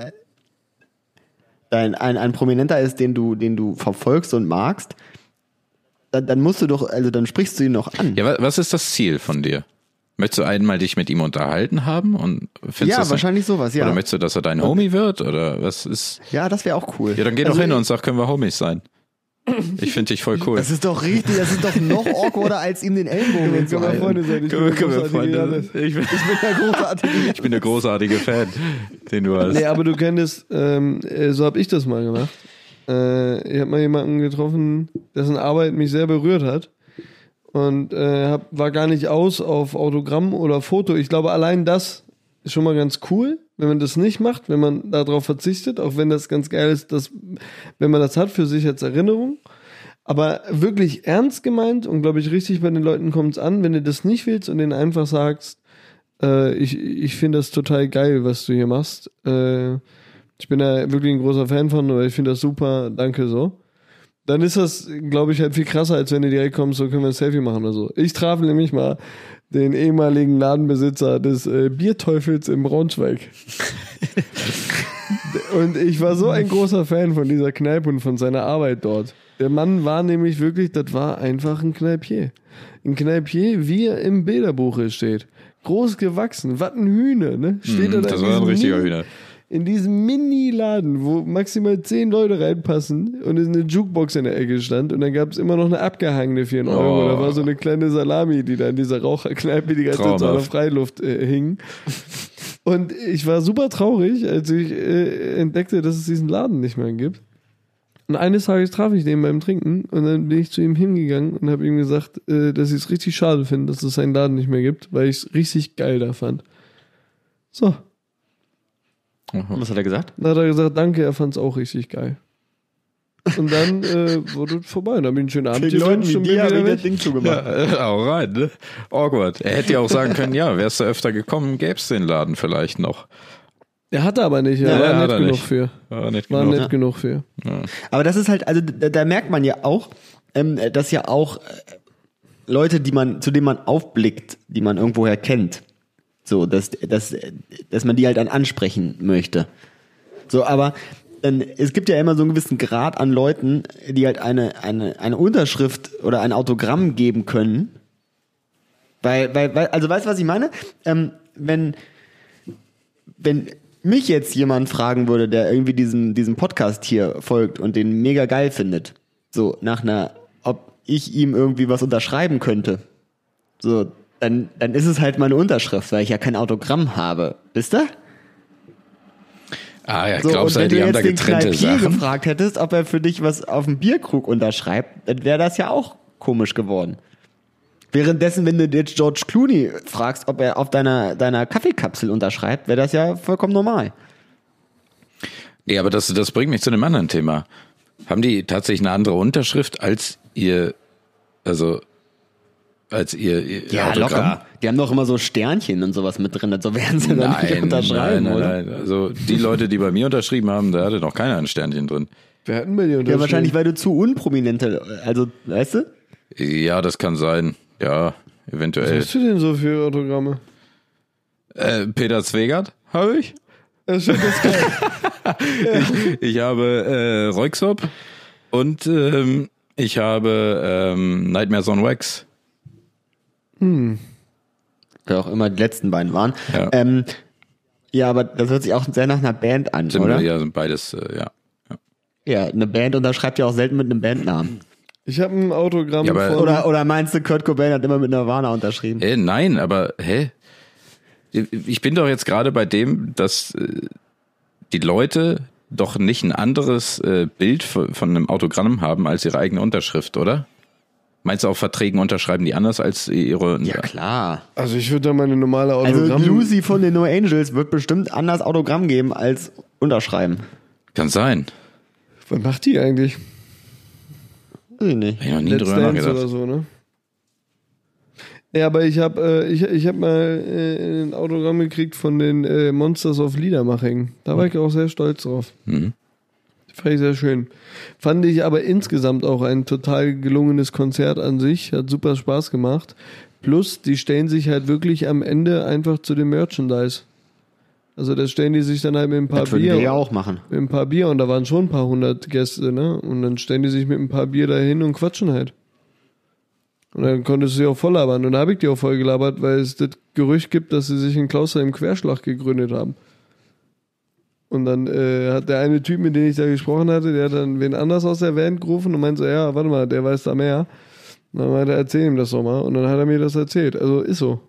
dein ein, ein Prominenter ist, den du, den du verfolgst und magst, dann, dann musst du doch, also dann sprichst du ihn noch an. Ja, wa- was ist das Ziel von dir? Möchtest du einmal dich mit ihm unterhalten haben und findest Ja, das wahrscheinlich sowas, ja. Oder möchtest du, dass er dein Homie wird oder was ist? Ja, das wäre auch cool. Ja, dann geh Also doch hin und sag, können wir Homies sein. Ich finde dich voll cool. Das ist doch richtig, das ist doch noch awkwarder, als ihm den Ellbogen Können wir hinzuhalten. Freunde sein? Ich Können bin wir Freunde? Ich bin, Ich bin der großartige. ich bin der großartige Fan, den du hast. Nee, aber du könntest, ähm, äh, so habe ich das mal gemacht. Äh, ich habe mal jemanden getroffen, dessen Arbeit mich sehr berührt hat. Und äh, hab, war gar nicht aus auf Autogramm oder Foto. Ich glaube, allein das ist schon mal ganz cool, wenn man das nicht macht, wenn man darauf verzichtet, auch wenn das ganz geil ist, dass, wenn man das hat für sich als Erinnerung. Aber wirklich ernst gemeint und glaube ich richtig bei den Leuten kommt es an, wenn du das nicht willst und denen einfach sagst, äh, ich, ich finde das total geil, was du hier machst. Äh, ich bin da wirklich ein großer Fan von, oder ich finde das super, danke so. Dann ist das, glaube ich, halt viel krasser, als wenn du direkt kommst, so können wir ein Selfie machen oder so. Ich traf nämlich mal den ehemaligen Ladenbesitzer des äh, Bierteufels in Braunschweig. [LAUGHS] und ich war so ein großer Fan von dieser Kneipe und von seiner Arbeit dort. Der Mann war nämlich wirklich, das war einfach ein Kneipier. Ein Kneipier, wie er im Bilderbuch steht. Groß gewachsen, was ein Hühner, ne? Steht er da das war ein richtiger Hühner. In diesem Mini-Laden, wo maximal zehn Leute reinpassen und es eine Jukebox in der Ecke stand und dann gab es immer noch eine abgehangene für einen Euro. Oh. Da war so eine kleine Salami, die da in dieser Raucherkneipe die ganze Zeit so an der Traumhaft. Freiluft äh, hing. Und ich war super traurig, als ich äh, entdeckte, dass es diesen Laden nicht mehr gibt. Und eines Tages traf ich den beim Trinken und dann bin ich zu ihm hingegangen und habe ihm gesagt, äh, dass ich es richtig schade finde, dass es seinen Laden nicht mehr gibt, weil ich es richtig geil da fand. So, Was hat er gesagt? dann hat er gesagt, danke, er fand es auch richtig geil. Und dann äh, wurde es vorbei. Dann habe ich einen schönen Abend gewünscht und bin wieder weg. Ding zugemacht. Ja, äh, auch rein, ne? Awkward. Er hätte ja auch sagen können, ja, wärst du öfter gekommen, gäb's den Laden vielleicht noch. Er hatte aber nicht, er Ja, war hat nett er genug nicht. für. War nicht War genug. nett genug für. Aber das ist halt, also da, da merkt man ja auch, ähm, dass ja auch äh, Leute, die man, zu denen man aufblickt, die man irgendwoher kennt, so, dass, dass, dass man die halt dann ansprechen möchte. So, aber dann, es gibt ja immer so einen gewissen Grad an Leuten, die halt eine, eine, eine Unterschrift oder ein Autogramm geben können. Weil, weil, weil also weißt du, was ich meine? Ähm, wenn, wenn mich jetzt jemand fragen würde, der irgendwie diesen, diesen Podcast hier folgt und den mega geil findet, so nach einer, ob ich ihm irgendwie was unterschreiben könnte, so, dann, dann ist es halt meine Unterschrift, weil ich ja kein Autogramm habe. Wisst ihr? Ah ja, So, glaubst und du, wenn die du haben da getrennte Sachen? gefragt hättest, ob er für dich was auf dem Bierkrug unterschreibt, dann wäre das ja auch komisch geworden. Währenddessen, wenn du jetzt George Clooney fragst, ob er auf deiner, deiner Kaffeekapsel unterschreibt, wäre das ja vollkommen normal. Nee, aber das, das bringt mich zu einem anderen Thema. Haben die tatsächlich eine andere Unterschrift als ihr, also als ihr, ihr Ja, Autogramm? locker. Die haben doch immer so Sternchen und sowas mit drin, so werden sie dann nicht Nein, unterschreiben, nein, nein, oder? nein. Also die Leute, die bei mir unterschrieben haben, da hatte noch keiner ein Sternchen drin. Wer hatten bei dir Ja, unterschrieben? wahrscheinlich, weil du zu unprominente, also, weißt du? Ja, das kann sein. Ja, Was eventuell. hast du denn so für Autogramme? Äh, Peter Zwegert habe ich. Das ist schon das geil. [LAUGHS] ich habe äh, Reuxop und ähm, ich habe ähm, Nightmares on Wax. Wer auch immer die letzten beiden waren. Ja. Ähm, ja, aber das hört sich auch sehr nach einer Band an, Sind oder? ja sind beides, äh, ja. Ja, eine Band unterschreibt ja auch selten mit einem Bandnamen. Ich habe ein Autogramm Ja, aber- von. Oder, oder meinst du, Kurt Cobain hat immer mit Nirvana unterschrieben? Hä, nein, aber hä? Ich bin doch jetzt gerade bei dem, dass äh, die Leute doch nicht ein anderes äh, Bild von von einem Autogramm haben als ihre eigene Unterschrift, oder? Meinst du auf Verträgen unterschreiben die anders als ihre? Ja, klar. also ich würde da meine normale Also Autogramm. Lucy von den No Angels wird bestimmt anders Autogramm geben als unterschreiben. Kann sein. Was macht die eigentlich? Weiß ich nicht. Hab ich noch nie Let's drüber Dance nachgedacht. oder so, ne? Ja, aber ich habe äh, ich, ich hab mal äh, ein Autogramm gekriegt von den äh, Monsters of Liedermaching. Da war ich auch sehr stolz drauf. Mhm. Fand ich sehr schön. Fand ich aber insgesamt auch ein total gelungenes Konzert an sich. Hat super Spaß gemacht. Plus, die stellen sich halt wirklich am Ende einfach zu dem Merchandise. Also da stellen die sich dann halt mit ein paar Das Bier. wir ja auch machen. Mit ein paar Bier und da waren schon ein paar hundert Gäste, ne? Und dann stellen die sich mit ein paar Bier dahin und quatschen halt. Und dann konntest du sie auch voll labern. Und da habe ich die auch voll gelabert, weil es das Gerücht gibt, dass sie sich in Klausheim Querschlag gegründet haben. Und dann äh, hat der eine Typ, mit dem ich da gesprochen hatte, der hat dann wen anders aus der Band gerufen und meinte so, ja, warte mal, der weiß da mehr. Und dann meinte er, erzähl ihm das doch mal. Und dann hat er mir das erzählt. Also ist so.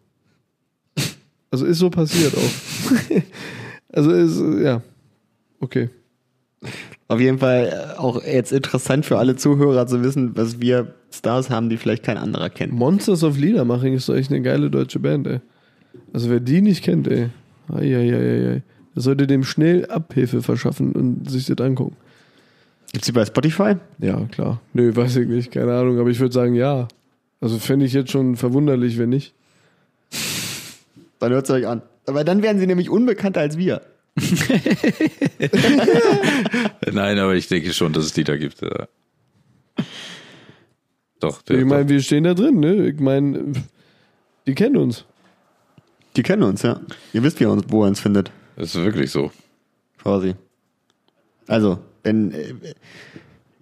Also ist so passiert auch. [LAUGHS] also ist, ja. Okay. Auf jeden Fall äh, auch jetzt interessant für alle Zuhörer zu wissen, was wir Stars haben, die vielleicht kein anderer kennt. Monsters of Liedermaching ist doch echt eine geile deutsche Band, ey. Also wer die nicht kennt, ey. Eieieiei. Der sollte dem schnell Abhilfe verschaffen und sich das angucken. Gibt's die bei Spotify? Ja, klar. Nö, weiß ich nicht, keine Ahnung, aber ich würde sagen, ja. Also fände ich jetzt schon verwunderlich, wenn nicht. [LAUGHS] Dann hört's euch an. Aber dann werden sie nämlich unbekannter als wir. [LAUGHS] Nein, aber ich denke schon, dass es die da gibt. Ja. Doch, der, Ich meine, wir stehen da drin, ne? Ich meine, die kennen uns. Die kennen uns, ja. Ihr wisst, wie ihr uns, wo ihr uns findet. Das ist wirklich so. Quasi. Also, wenn äh,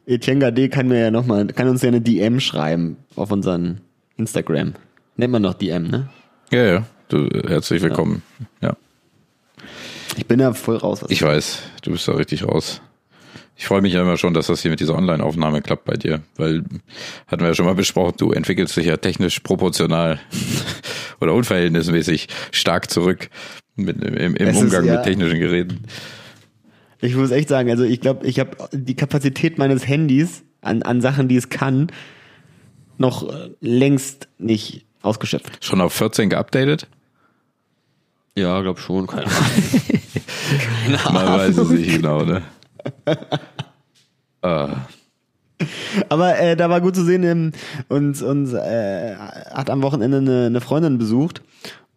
Etienne Gade kann mir ja noch mal, kann uns ja eine DM schreiben auf unseren Instagram. Nennt man noch DM, ne? Ja, ja. Du, herzlich willkommen. Ja. Ich bin da voll raus. Was Ich weiß, du bist da richtig raus. Ich freue mich ja immer schon, dass das hier mit dieser Online-Aufnahme klappt bei dir, weil hatten wir ja schon mal besprochen, du entwickelst dich ja technisch proportional [LAUGHS] oder unverhältnismäßig stark zurück mit, im, im Es ist Umgang ja- mit technischen Geräten. Ich muss echt sagen, also ich glaube, ich habe die Kapazität meines Handys an, an Sachen, die es kann, noch äh, längst nicht ausgeschöpft. Schon auf 14 geupdatet? Ja, glaube schon. Keine [LAUGHS] Ahnung. Man weiß es nicht genau, ne? Ah, Aber äh, da war gut zu sehen, ähm, uns, uns äh, hat am Wochenende eine, eine Freundin besucht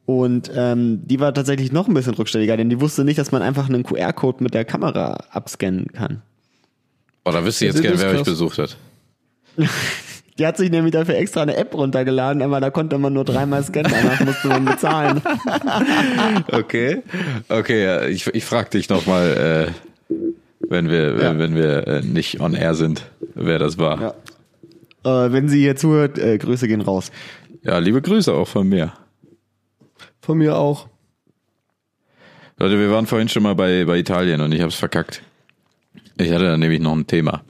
und ähm, die war tatsächlich noch ein bisschen rückständiger, denn die wusste nicht, dass man einfach einen QR-Code mit der Kamera abscannen kann. oh, da wüsste ich jetzt gerne, wer euch besucht hat. Die hat sich nämlich dafür extra eine App runtergeladen, aber da konnte man nur dreimal scannen, danach musste man bezahlen. [LAUGHS] Okay. Okay, ich, ich frag dich nochmal, äh, wenn wir, Ja. wenn wir äh, nicht on air sind, wer das war. Ja. Äh, wenn sie hier zuhört, äh, Grüße gehen raus. Ja, liebe Grüße auch von mir. Von mir auch. Leute, wir waren vorhin schon mal bei, bei Italien und ich hab's verkackt. Ich hatte da nämlich noch ein Thema.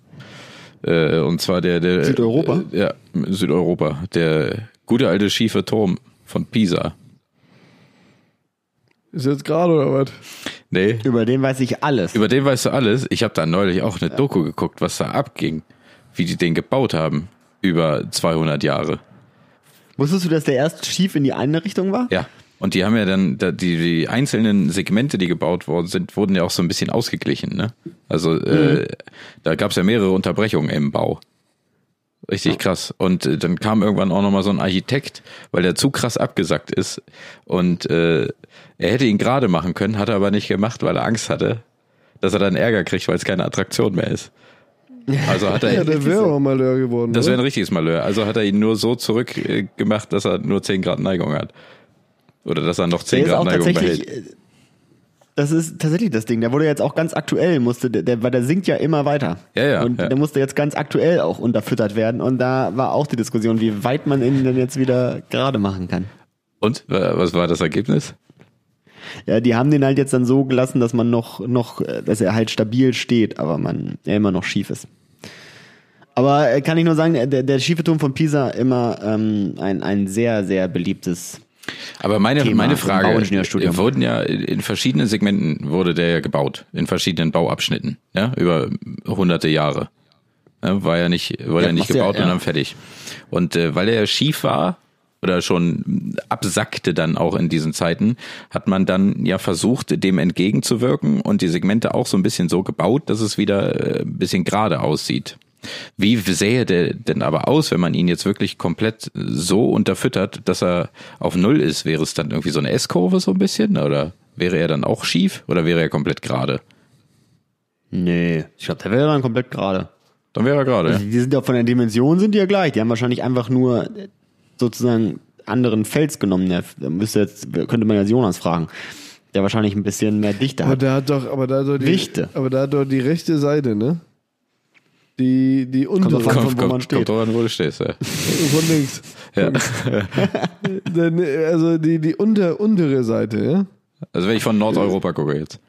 Äh, und zwar der, der Südeuropa? Äh, ja, Südeuropa. Der gute alte schiefe Turm von Pisa. Ist jetzt gerade oder was? Nee. Über den weiß ich alles. Über den weißt du alles. Ich habe da neulich auch eine Doku geguckt, was da abging. Wie die den gebaut haben. Über 200 Jahre. Wusstest du, dass der erst schief in die eine Richtung war? Ja. Und die haben ja dann, da- die, die einzelnen Segmente, die gebaut worden sind, wurden ja auch so ein bisschen ausgeglichen. Ne? Also äh, da gab es ja mehrere Unterbrechungen im Bau. Richtig krass. Und äh, dann kam irgendwann auch nochmal so ein Architekt, weil der zu krass abgesackt ist. Und äh, er hätte ihn gerade machen können, hat er aber nicht gemacht, weil er Angst hatte, dass er dann Ärger kriegt, weil es keine Attraktion mehr ist. Also hat er Ja, der wäre auch mal leer geworden. das wäre ein richtiges Malheur. Also hat er ihn nur so zurück äh, gemacht, dass er nur 10 Grad Neigung hat. Oder dass er noch 10 Der ist Grad Neigung behält. äh, Das ist tatsächlich das Ding. Der wurde jetzt auch ganz aktuell, musste, der, weil der sinkt ja immer weiter. Ja, ja, Und ja. der musste jetzt ganz aktuell auch unterfüttert werden. Und da war auch die Diskussion, wie weit man ihn denn jetzt wieder gerade machen kann. Und was war das Ergebnis? Ja, die haben den halt jetzt dann so gelassen, dass man noch, noch, äh, dass er halt stabil steht, aber man, er immer noch schief ist. Aber äh, kann ich nur sagen, der, der schiefe Turm von Pisa immer ähm, ein, ein sehr, sehr beliebtes. Aber meine, Thema meine Frage, wurden ja in verschiedenen Segmenten wurde der ja gebaut, in verschiedenen Bauabschnitten, ja, über hunderte Jahre. Ja, war ja nicht, wurde Ja, ja nicht was ja- gebaut und dann fertig. Und äh, weil er schief war oder schon absackte dann auch in diesen Zeiten, hat man dann ja versucht, dem entgegenzuwirken und die Segmente auch so ein bisschen so gebaut, dass es wieder äh, ein bisschen gerade aussieht. Wie sähe der denn aber aus, wenn man ihn jetzt wirklich komplett so unterfüttert, dass er auf Null ist? Wäre es dann irgendwie so eine S-Kurve so ein bisschen? Oder wäre er dann auch schief? Oder wäre er komplett gerade? Nee, ich glaube, der wäre dann komplett gerade. Dann wäre er gerade. ja. Die sind ja von der Dimension sind die ja gleich. Die haben wahrscheinlich einfach nur sozusagen anderen Fels genommen. Der, da müsste jetzt, könnte man jetzt Jonas fragen. Der wahrscheinlich ein bisschen mehr Dichte Aber hat. der hat doch, aber da hat doch die, Dichte. aber da hat doch die rechte Seite, ne? Die, die untere drauf an, von, wo man kommt, steht. kommt an, wo du stehst. Ja. von links. Ja. [LAUGHS] Dann, also die, die unter, untere Seite, ja? Also wenn ich von Nordeuropa gucke jetzt.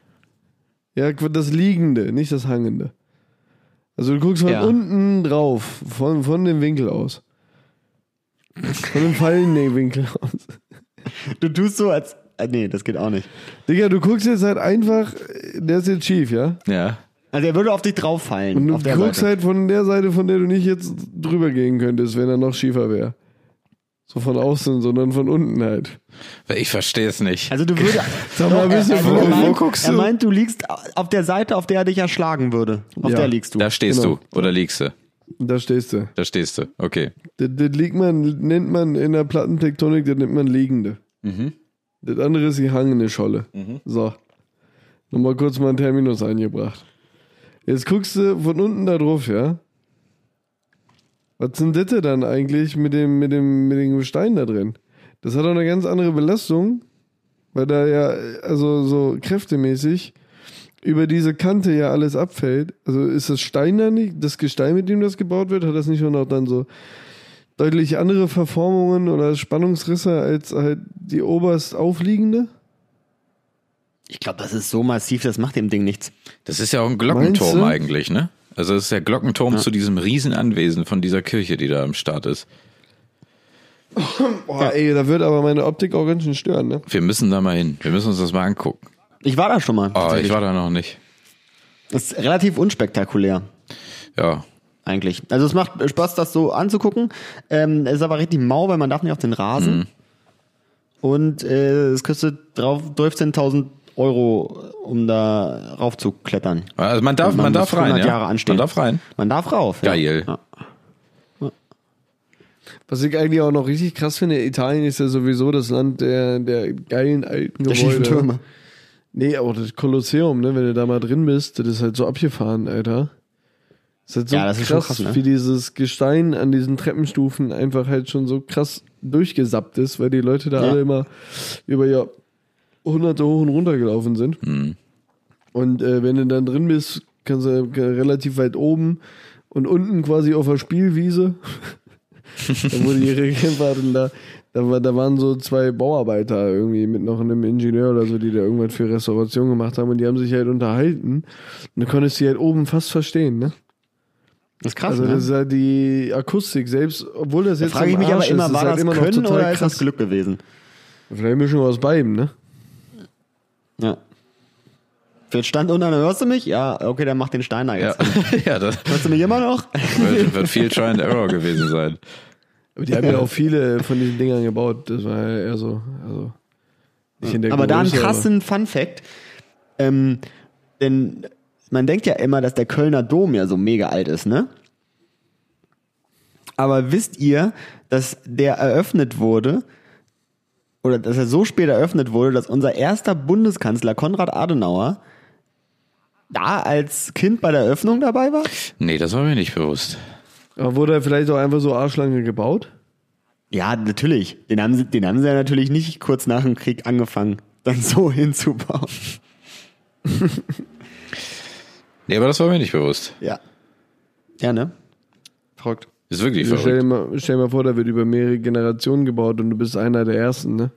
Ja, das Liegende, nicht das Hangende. Also du guckst von Ja. unten drauf, von, von dem Winkel aus. Von dem fallenden Winkel aus. Du tust so als. Äh, nee, das geht auch nicht. Digga, du guckst jetzt halt einfach, der ist jetzt schief, ja? Ja. Also er würde auf dich drauf fallen. Und du auf der guckst Seite. halt von der Seite, von der du nicht jetzt drüber gehen könntest, wenn er noch schiefer wäre. So von außen, sondern von unten halt. Ich verstehe es nicht. Also du würdest. [LAUGHS] Sag mal ein bisschen, er, wo- er, wo meint, guckst er du? meint, du liegst auf der Seite, auf der er dich erschlagen würde. Auf Ja. der liegst du. Da stehst Genau. du oder liegst du? Da stehst du. Da stehst du. Okay. Das, das liegt man, nennt man in der Plattentektonik, das nennt man Liegende. Das andere ist die hangende Scholle. So. Nochmal kurz mal einen Terminus eingebracht. Jetzt guckst du von unten da drauf, ja? Was sind das denn dann eigentlich mit dem, mit dem, mit dem Gestein da drin? Das hat auch eine ganz andere Belastung, weil da ja, also so kräftemäßig über diese Kante ja alles abfällt. Also ist das Stein da nicht, das Gestein, mit dem das gebaut wird, hat das nicht schon auch dann so deutlich andere Verformungen oder Spannungsrisse als halt die oberst aufliegende? Ich glaube, das ist so massiv, das macht dem Ding nichts. Das ist ja auch ein Glockenturm eigentlich, ne? Also es ist der Glockenturm zu diesem Riesenanwesen von dieser Kirche, die da am Start ist. [LAUGHS] Boah, ey, da wird aber meine Optik auch ganz schön stören, ne? Wir müssen da mal hin. Wir müssen uns das mal angucken. Ich war da schon mal. Oh, ich war da noch nicht. Das ist relativ unspektakulär. Ja. Eigentlich. Also es macht Spaß, das so anzugucken. Ähm, es ist aber richtig mau, weil man darf nicht auf den Rasen. Und äh, es kostet drauf 12.000 Euro, um da rauf zu klettern. Also man darf, man, man darf rein, 100 ja? Man darf rein. Man darf rauf. ja. Geil. Ja. Was ich eigentlich auch noch richtig krass finde, Italien ist ja sowieso das Land der, der geilen alten Der Gebäude. schiefen Türme. Nee, aber das Kolosseum, ne, wenn du da mal drin bist, das ist halt so abgefahren, Alter. Das ist halt so Ja, das ist schon krass, krass, ne? wie dieses Gestein an diesen Treppenstufen einfach halt schon so krass durchgesappt ist, weil die Leute da Ja. alle immer über Jahrhunderte hoch und runter gelaufen sind. Und äh, wenn du dann drin bist, kannst du relativ weit oben und unten quasi auf der Spielwiese, [LAUGHS] da wurde ihre [LAUGHS] Kämpfer da, da, war, da waren so zwei Bauarbeiter irgendwie mit noch einem Ingenieur oder so, die da irgendwas für Restauration gemacht haben und die haben sich halt unterhalten und du konntest sie halt oben fast verstehen, ne? Das ist krass, Also ne? das ist halt die Akustik selbst, obwohl das Da jetzt frage ich mich aber immer, ist, war ist halt das immer noch Können oder ist krass. das Glück gewesen? Vielleicht Mischung aus beiden, ne? Ja. Jetzt stand unten, hörst du mich? Ja, okay, dann mach den Steiner Ja, jetzt. [LAUGHS] ja das Hörst du mich immer noch? [LAUGHS] wird, wird viel Try and Error gewesen sein. Aber die haben ja auch viele von diesen Dingern gebaut. Das war ja eher so, also nicht in der Aber da einen Größe, krassen Fun Fact. Ähm, denn man denkt ja immer, dass der Kölner Dom ja so mega alt ist, ne? Aber wisst ihr, dass der eröffnet wurde, oder dass er so spät eröffnet wurde, dass unser erster Bundeskanzler Konrad Adenauer da als Kind bei der Eröffnung dabei war? Nee, das war mir nicht bewusst. Aber, wurde er vielleicht auch einfach so arschlange gebaut? Ja, natürlich. Den haben sie, den haben sie ja natürlich nicht kurz nach dem Krieg angefangen, dann so [LAUGHS] hinzubauen. [LAUGHS] Nee, aber das war mir nicht bewusst. Ja. Ja, ne? Verrückt. Ist wirklich Also stell, dir verrückt. mal, stell dir mal vor, da wird über mehrere Generationen gebaut und du bist einer der Ersten, ne?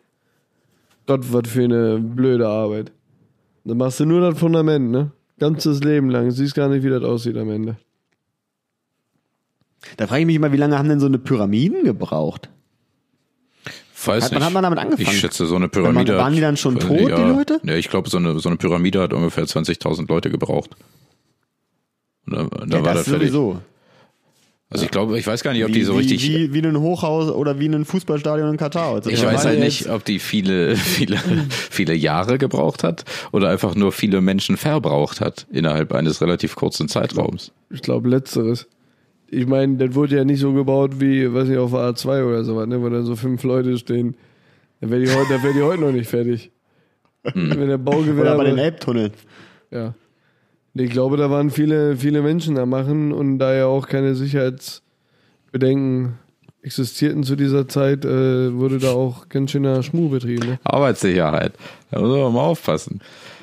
Gott, was für eine blöde Arbeit. Dann machst du nur das Fundament, ne? Ganzes Leben lang. Siehst gar nicht, wie das aussieht am Ende. Da frage ich mich mal, wie lange haben denn so eine Pyramiden gebraucht? Weiß Hat- wann nicht. hat man damit angefangen? Ich schätze, so eine Pyramide. waren die dann schon tot, die Leute? Ja, ich glaube, so eine, so eine Pyramide hat ungefähr 20.000 Leute gebraucht. Und da, da ja, war das das fertig. sowieso. Also ich glaube, ich weiß gar nicht, ob Wie, die so wie, richtig. wie, wie ein Hochhaus oder wie ein Fußballstadion in Katar. Also ich weiß halt ja nicht, ob die viele, [LAUGHS] viele, viele Jahre gebraucht hat oder einfach nur viele Menschen verbraucht hat innerhalb eines relativ kurzen Zeitraums. Ich glaube, letzteres. Ich meine, das wurde ja nicht so gebaut wie, weiß nicht, auf der A2 oder sowas, ne? Wo dann so fünf Leute stehen. Dann wäre die, heute- wär die heute noch nicht fertig. Hm. Wenn der Baugewerbe... Oder bei den Elbtunneln. Ja. Ich glaube, da waren viele, viele Menschen am Machen und da ja auch keine Sicherheitsbedenken existierten zu dieser Zeit, äh, wurde da auch ganz schöner Schmuh betrieben. Ne? Arbeitssicherheit. Da muss man mal aufpassen.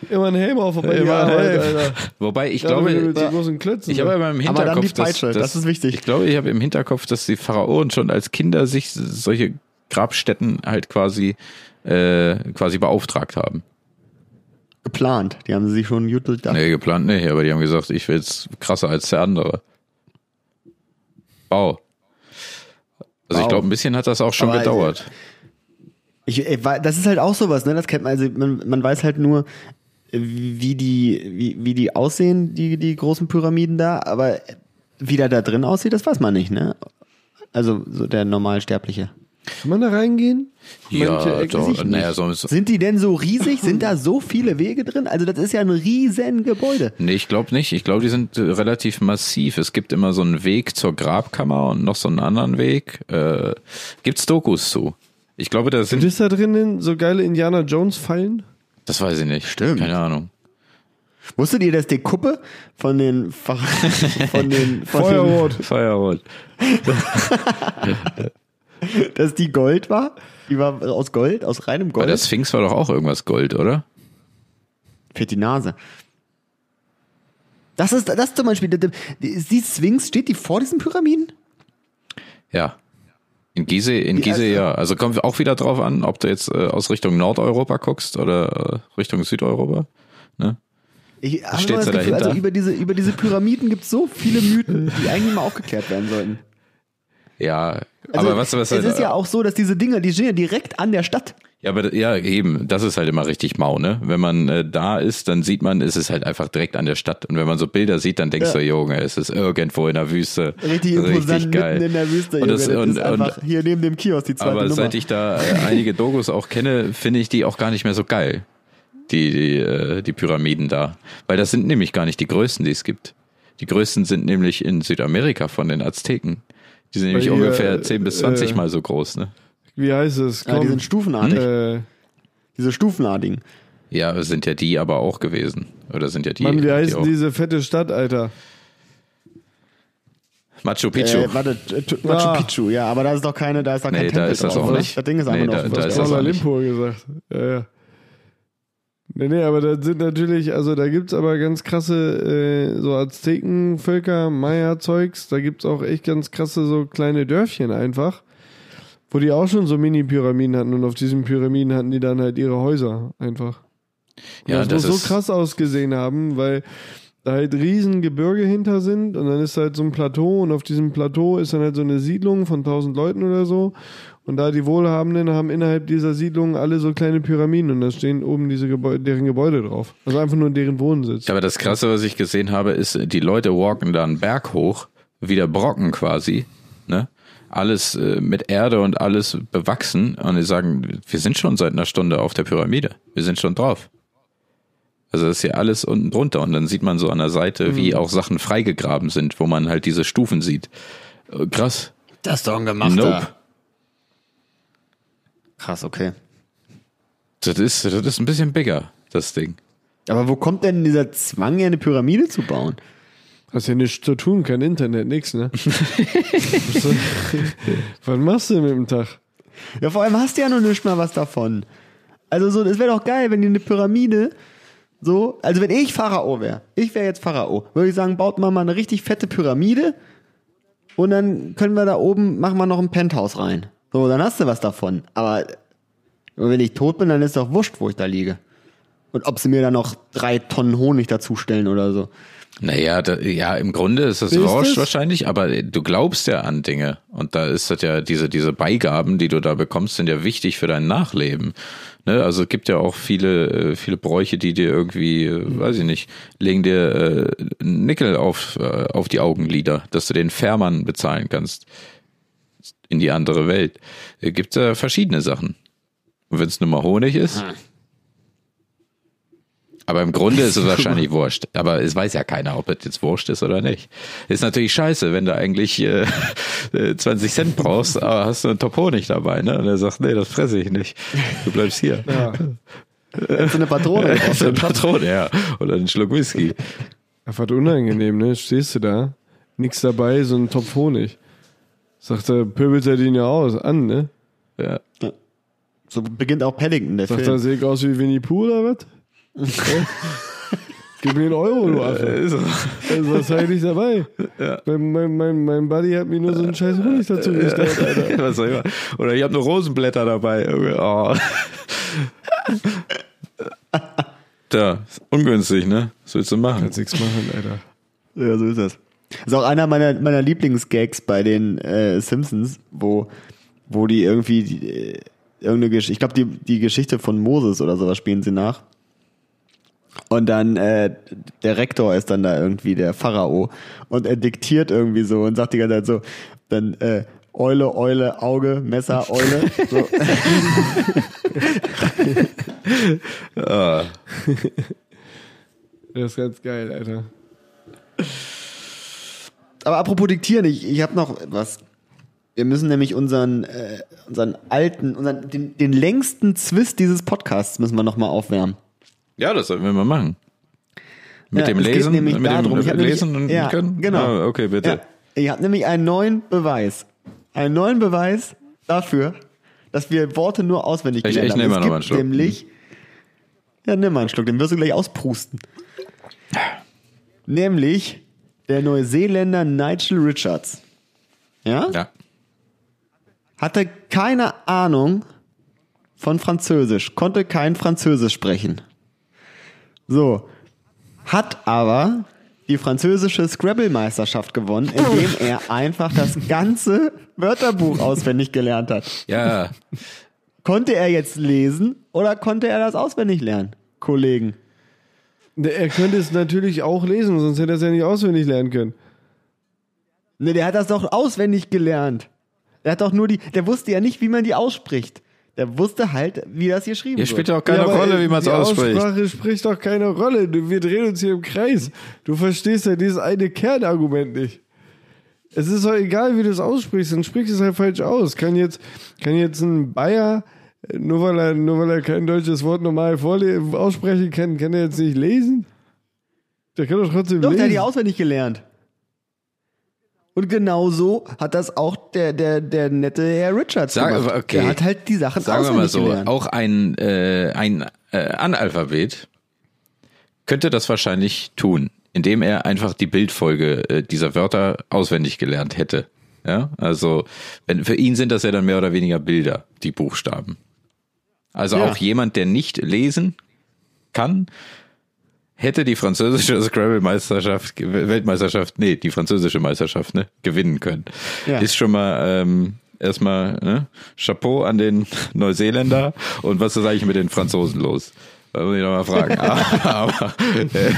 Immer ein Helm auf, bei Immer Helm. Alter. Wobei ich Ja, mit glaube, so großen Klötzen. ich habe aber im Aber dann Hinterkopf, die Peitsche, dass, das ist wichtig. Ich glaube, ich habe im Hinterkopf, dass die Pharaonen schon als Kinder sich solche Grabstätten halt quasi äh, quasi beauftragt haben. Geplant. Die haben sie sich schon gut durchdacht. Nee, geplant nicht, aber die haben gesagt, ich will jetzt krasser als der andere. Bau. Also ich Bau. glaube, ein bisschen hat das auch schon Aber, gedauert. Ich, äh, wa- das ist halt auch sowas, ne? Das kennt man, also man, man weiß halt nur, wie die, wie, wie die aussehen, die, die großen Pyramiden da, aber wie der da drin aussieht, das weiß man nicht, ne? Also so der Normalsterbliche. Kann man da reingehen? Manche Ja, Ecken doch. Naja, nicht. so, Sind die denn so riesig? Sind da so viele Wege drin? Also das ist ja ein riesen Gebäude. Nee, ich glaube nicht. Ich glaube, die sind äh, relativ massiv. Es gibt immer so einen Weg zur Grabkammer und noch so einen anderen Weg. Äh, gibt's Dokus zu? Ich glaube, da Gibt sind. es da drinnen so geile Indiana Jones Fallen? Das weiß ich nicht. Stimmt. Keine Ahnung. Wusstet ihr, dass die Kuppe von den Fa- [LAUGHS] von den von Feuerrot. [LAUGHS] Feuerrot. [LAUGHS] Dass die Gold war? Die war aus Gold, aus reinem Gold. der Sphinx war doch auch irgendwas Gold, oder? Fehlt die Nase. Das ist das zum Beispiel. Die Sphinx steht die vor diesen Pyramiden? Ja. In Gizeh, in Gizeh erste- ja. Also kommt auch wieder drauf an, ob du jetzt äh, aus Richtung Nordeuropa guckst oder äh, Richtung Südeuropa. Ne? Ich habe da Gefühl, also dahinter? über diese über diese Pyramiden gibt es so viele Mythen, die eigentlich mal aufgeklärt werden sollten. Ja, Also, aber was, was es ist ja auch so, dass diese Dinger, die stehen ja direkt an der Stadt. Ja, aber ja, eben, das ist halt immer richtig mau, ne? Wenn man äh, da ist, dann sieht man, ist es halt einfach direkt an der Stadt. Und wenn man so Bilder sieht, dann denkst Ja. du, Junge, es ist irgendwo in der Wüste. Richtig imposant mitten in der Wüste. Und Junge. das, das und, ist einfach und, hier neben dem Kiosk die zweite aber Nummer. seit ich da äh, einige Dokus auch kenne, finde ich die auch gar nicht mehr so geil. Die, die, äh, die Pyramiden da. Weil das sind nämlich gar nicht die größten, die es gibt. Die größten sind nämlich in Südamerika von den Azteken. Die sind nämlich hier, ungefähr 10 bis 20 äh, mal so groß, ne? Wie heißt es? ja, die sind stufenartig. äh, Diese stufenartigen. Ja, sind ja die aber auch gewesen. Oder sind ja die. Mann, wie die heißt auch. diese fette Stadt, Alter? Machu Picchu. Äh, warte, t- Machu Ah. Picchu, ja, aber da ist doch keine, da ist doch kein Nee, da Tempel ist das drauf, auch oder? nicht. Das Ding ist einfach Nee, nur da- dem da Wasser. ist das auch nicht. Gesagt. Ja, ja. Nee, nee, aber da sind natürlich, also da gibt's aber ganz krasse, äh, so Aztekenvölker, Maya-Zeugs, da gibt's auch echt ganz krasse so kleine Dörfchen einfach, wo die auch schon so Mini-Pyramiden hatten und auf diesen Pyramiden hatten die dann halt ihre Häuser einfach. Und Ja, das, das muss ist- so krass ausgesehen haben, weil da halt riesen Gebirge hinter sind und dann ist halt so ein Plateau und auf diesem Plateau ist dann halt so eine Siedlung von tausend Leuten oder so und da die Wohlhabenden haben innerhalb dieser Siedlung alle so kleine Pyramiden und da stehen oben diese Gebäude, deren Gebäude drauf. Also einfach nur deren Wohnsitz. Ja, aber das Krasse, was ich gesehen habe, ist, die Leute walken da einen Berg hoch, wie der Brocken quasi, ne? Alles äh, mit Erde und alles bewachsen und die sagen, wir sind schon seit einer Stunde auf der Pyramide. Wir sind schon drauf. Also das ist ja alles unten drunter und dann sieht man so an der Seite, wie auch Sachen freigegraben sind, wo man halt diese Stufen sieht. Äh, Krass. Das ist doch ein gemachter. Nope. Krass, okay. Das ist, das ist ein bisschen bigger, das Ding. Aber wo kommt denn dieser Zwang, hier eine Pyramide zu bauen? Hast ja nichts zu tun, kein Internet, nix, ne? Was [LAUGHS] machst du mit dem Tag? Ja, vor allem hast du ja noch nicht mal was davon. Also so, es wäre doch geil, wenn die eine Pyramide So, also wenn ich Pharao wäre, ich wäre jetzt Pharao, würde ich sagen, baut mal mal eine richtig fette Pyramide und dann können wir da oben, machen wir noch ein Penthouse rein. So, dann hast du was davon. Aber wenn ich tot bin, dann ist doch wurscht, wo ich da liege. Und ob sie mir da noch drei Tonnen Honig dazustellen oder so. Naja, da, ja, im Grunde ist das wurscht wahrscheinlich, aber du glaubst ja an Dinge. Und da ist das ja, diese, diese Beigaben, die du da bekommst, sind ja wichtig für dein Nachleben. Ne? Also es gibt ja auch viele, äh, viele Bräuche, die dir irgendwie, äh, weiß ich nicht, legen dir äh, Nickel auf, äh, auf die Augenlider, dass du den Fährmann bezahlen kannst in die andere Welt. Es gibt ja verschiedene Sachen. Und wenn es nur mal Honig ist. Aber im Grunde ist es [LAUGHS] wahrscheinlich wurscht. Aber es weiß ja keiner, ob es jetzt wurscht ist oder nicht. Ist natürlich scheiße, wenn du eigentlich äh, [LAUGHS] äh, 20 Cent brauchst, aber hast du einen Top Honig dabei, ne? Und er sagt, nee, das fresse ich nicht. Du bleibst hier. Ja. [LAUGHS] So eine Patrone. Das ist eine Patrone, ja. Oder einen Schluck Whisky. Einfach unangenehm, ne? Stehst du da, nix dabei, so ein Topf Honig. Sagt er, pöbelt er den ja aus, an, ne? Ja. So beginnt auch Paddington, der Sagt er, Film. sehe ich aus wie Winnie Pooh oder was? [LAUGHS] Gib mir einen Euro, du Affe. Ist so. Also, was habe ich nicht dabei? Mein, mein, mein, mein Buddy hat mir nur so einen scheiß Honig dazu gestellt, [LAUGHS] Alter. Was soll ich mal? Oder ich habe nur Rosenblätter dabei. Oh. [LAUGHS] Tja, ist ungünstig, ne? Was willst du machen? Kannst nichts machen, Alter. Ja, so ist das. Das ist auch einer meiner, meiner Lieblingsgags bei den äh, Simpsons, wo, wo die irgendwie die, äh, irgendeine Geschichte, ich glaube, die, die Geschichte von Moses oder sowas spielen sie nach. Und dann äh, der Rektor ist dann da irgendwie der Pharao und er diktiert irgendwie so und sagt die ganze Zeit so, dann äh, Eule, Eule, Auge, Messer, Eule. So. Ah. [LAUGHS] Das ist ganz geil, Alter. Aber apropos diktieren, ich, ich habe noch was. Wir müssen nämlich unseren, äh, unseren alten, unseren, den, den längsten Zwist dieses Podcasts müssen wir nochmal aufwärmen. Ja, das sollten wir mal machen. Mit Ja, dem Lesen, mit darum, dem ich hab Lesen nämlich- ja, können? Genau. Ah, okay, bitte. Ja, ich habe nämlich einen neuen Beweis. Einen neuen Beweis dafür, dass wir Worte nur auswendig Ich- gelernt ich haben. nehme Es mal einen Schluck. Nämlich, ja, nimm mal einen Schluck, den wirst du gleich ausprusten. Nämlich der Neuseeländer Nigel Richards. Ja? Ja. hatte keine Ahnung von Französisch, konnte kein Französisch sprechen. So, hat aber die französische Scrabble-Meisterschaft gewonnen, indem er [LAUGHS] einfach das ganze Wörterbuch auswendig gelernt hat. Ja, Konnte er jetzt lesen oder konnte er das auswendig lernen, Kollegen? Der- Er könnte es natürlich auch lesen, sonst hätte er es ja nicht auswendig lernen können. Ne, der hat das doch auswendig gelernt. Der hat doch nur die, der wusste ja nicht, wie man die ausspricht. Der wusste halt, wie das geschrieben hier wird. spielt ja auch keine Ja, Rolle, wie man es die ausspricht. Aussprache spricht doch keine Rolle. Wir drehen uns hier im Kreis. Du verstehst ja dieses eine Kernargument nicht. Es ist doch egal, wie du es aussprichst, dann sprichst du es halt falsch aus. Kann jetzt, kann jetzt ein Bayer, nur weil er, nur weil er kein deutsches Wort normal aussprechen kann, kann er jetzt nicht lesen? Der kann doch trotzdem Doch, der hat lesen. die auswendig gelernt. Und genauso hat das auch der, der, der nette Herr Richards Sag- gemacht. okay. Der hat halt die Sachen Sagen wir mal so, gelernt. auch ein, äh, ein äh, Analphabet könnte das wahrscheinlich tun, indem er einfach die Bildfolge äh, dieser Wörter auswendig gelernt hätte. Ja, also wenn, für ihn sind das ja dann mehr oder weniger Bilder, die Buchstaben. Also Ja. auch jemand, der nicht lesen kann, hätte die französische [LAUGHS] Scrabble-Meisterschaft, Weltmeisterschaft, nee, die französische Meisterschaft, ne, gewinnen können. Ja. Ist schon mal ähm, erstmal ne, Chapeau an den [LAUGHS] Neuseeländer und was ist eigentlich mit den Franzosen los? Da muss ich noch mal fragen. [LAUGHS] aber, äh,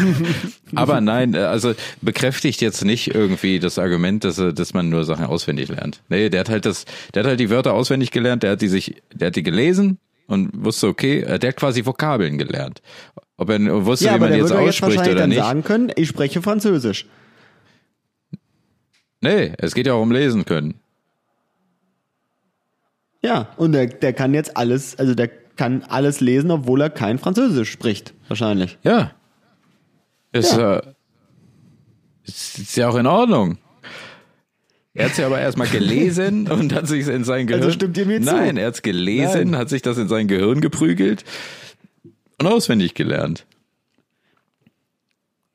aber nein, äh, also bekräftigt jetzt nicht irgendwie das Argument, dass, er- dass man nur Sachen auswendig lernt. Nee, der hat halt das, der hat halt die Wörter auswendig gelernt, der hat die sich, der hat die gelesen und wusste, okay, äh, der hat quasi Vokabeln gelernt. Ob er wusste, ja, wie man der jetzt jetzt ausspricht wahrscheinlich oder dann nicht. sagen können, ich spreche Französisch. Nee, es geht ja auch um lesen können. Ja, und der, der kann jetzt alles, also der kann alles lesen, obwohl er kein Französisch spricht, wahrscheinlich. Ja. Ist, ja. Äh, ist, ist ja auch in Ordnung. Er hat es ja aber erstmal gelesen [LAUGHS] und hat sich in sein Gehirn. Also stimmt ihr mir zu? Nein, er hat es gelesen, Nein. hat sich das in sein Gehirn geprügelt und auswendig gelernt.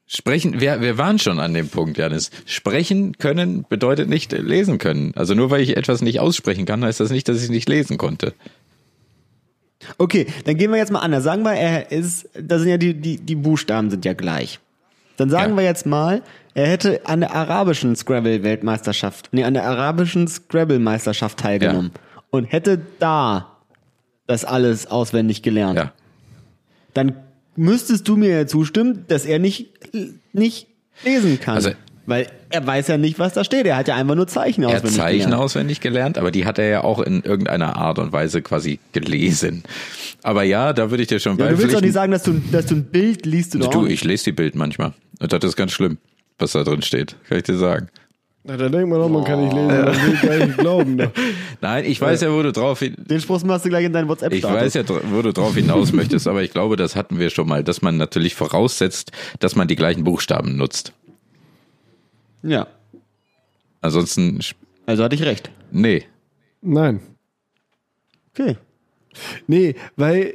Sprechen, wir, wir waren schon an dem Punkt, Janis. Sprechen können bedeutet nicht lesen können. Also nur weil ich etwas nicht aussprechen kann, heißt das nicht, dass ich es nicht lesen konnte. Okay, dann gehen wir jetzt mal anders. Sagen wir, er ist, da sind ja die, die, die Buchstaben sind ja gleich. Dann sagen Ja. wir jetzt mal, er hätte an der arabischen Scrabble-Weltmeisterschaft, nee, an der arabischen Scrabble-Meisterschaft teilgenommen und hätte da das alles auswendig gelernt. Ja. Dann müsstest du mir ja zustimmen, dass er nicht, nicht lesen kann. Also- weil er weiß ja nicht, was da steht. Er hat ja einfach nur Zeichen Er hat auswendig Zeichen gelernt. auswendig gelernt, aber die hat er ja auch in irgendeiner Art und Weise quasi gelesen. Aber ja, da würde ich dir schon Ja, du willst doch beipflichten. nicht sagen, dass du, dass du ein Bild liest. Doch Du, ich lese die Bild manchmal. Und das ist ganz schlimm, was da drin steht. Kann ich dir sagen. Na, da denkt man doch, man kann nicht lesen, man will gar nicht glauben. Ne? [LAUGHS] Nein, ich weiß ja, wo du drauf hin, Den Spruch machst du gleich in deinen WhatsApp ich weiß ja, wo du drauf hinaus möchtest, aber ich glaube, das hatten wir schon mal, dass man natürlich voraussetzt, dass man die gleichen Buchstaben nutzt. Ja, Ansonsten, also hatte ich recht. nee. Nein. Okay. Nee, weil,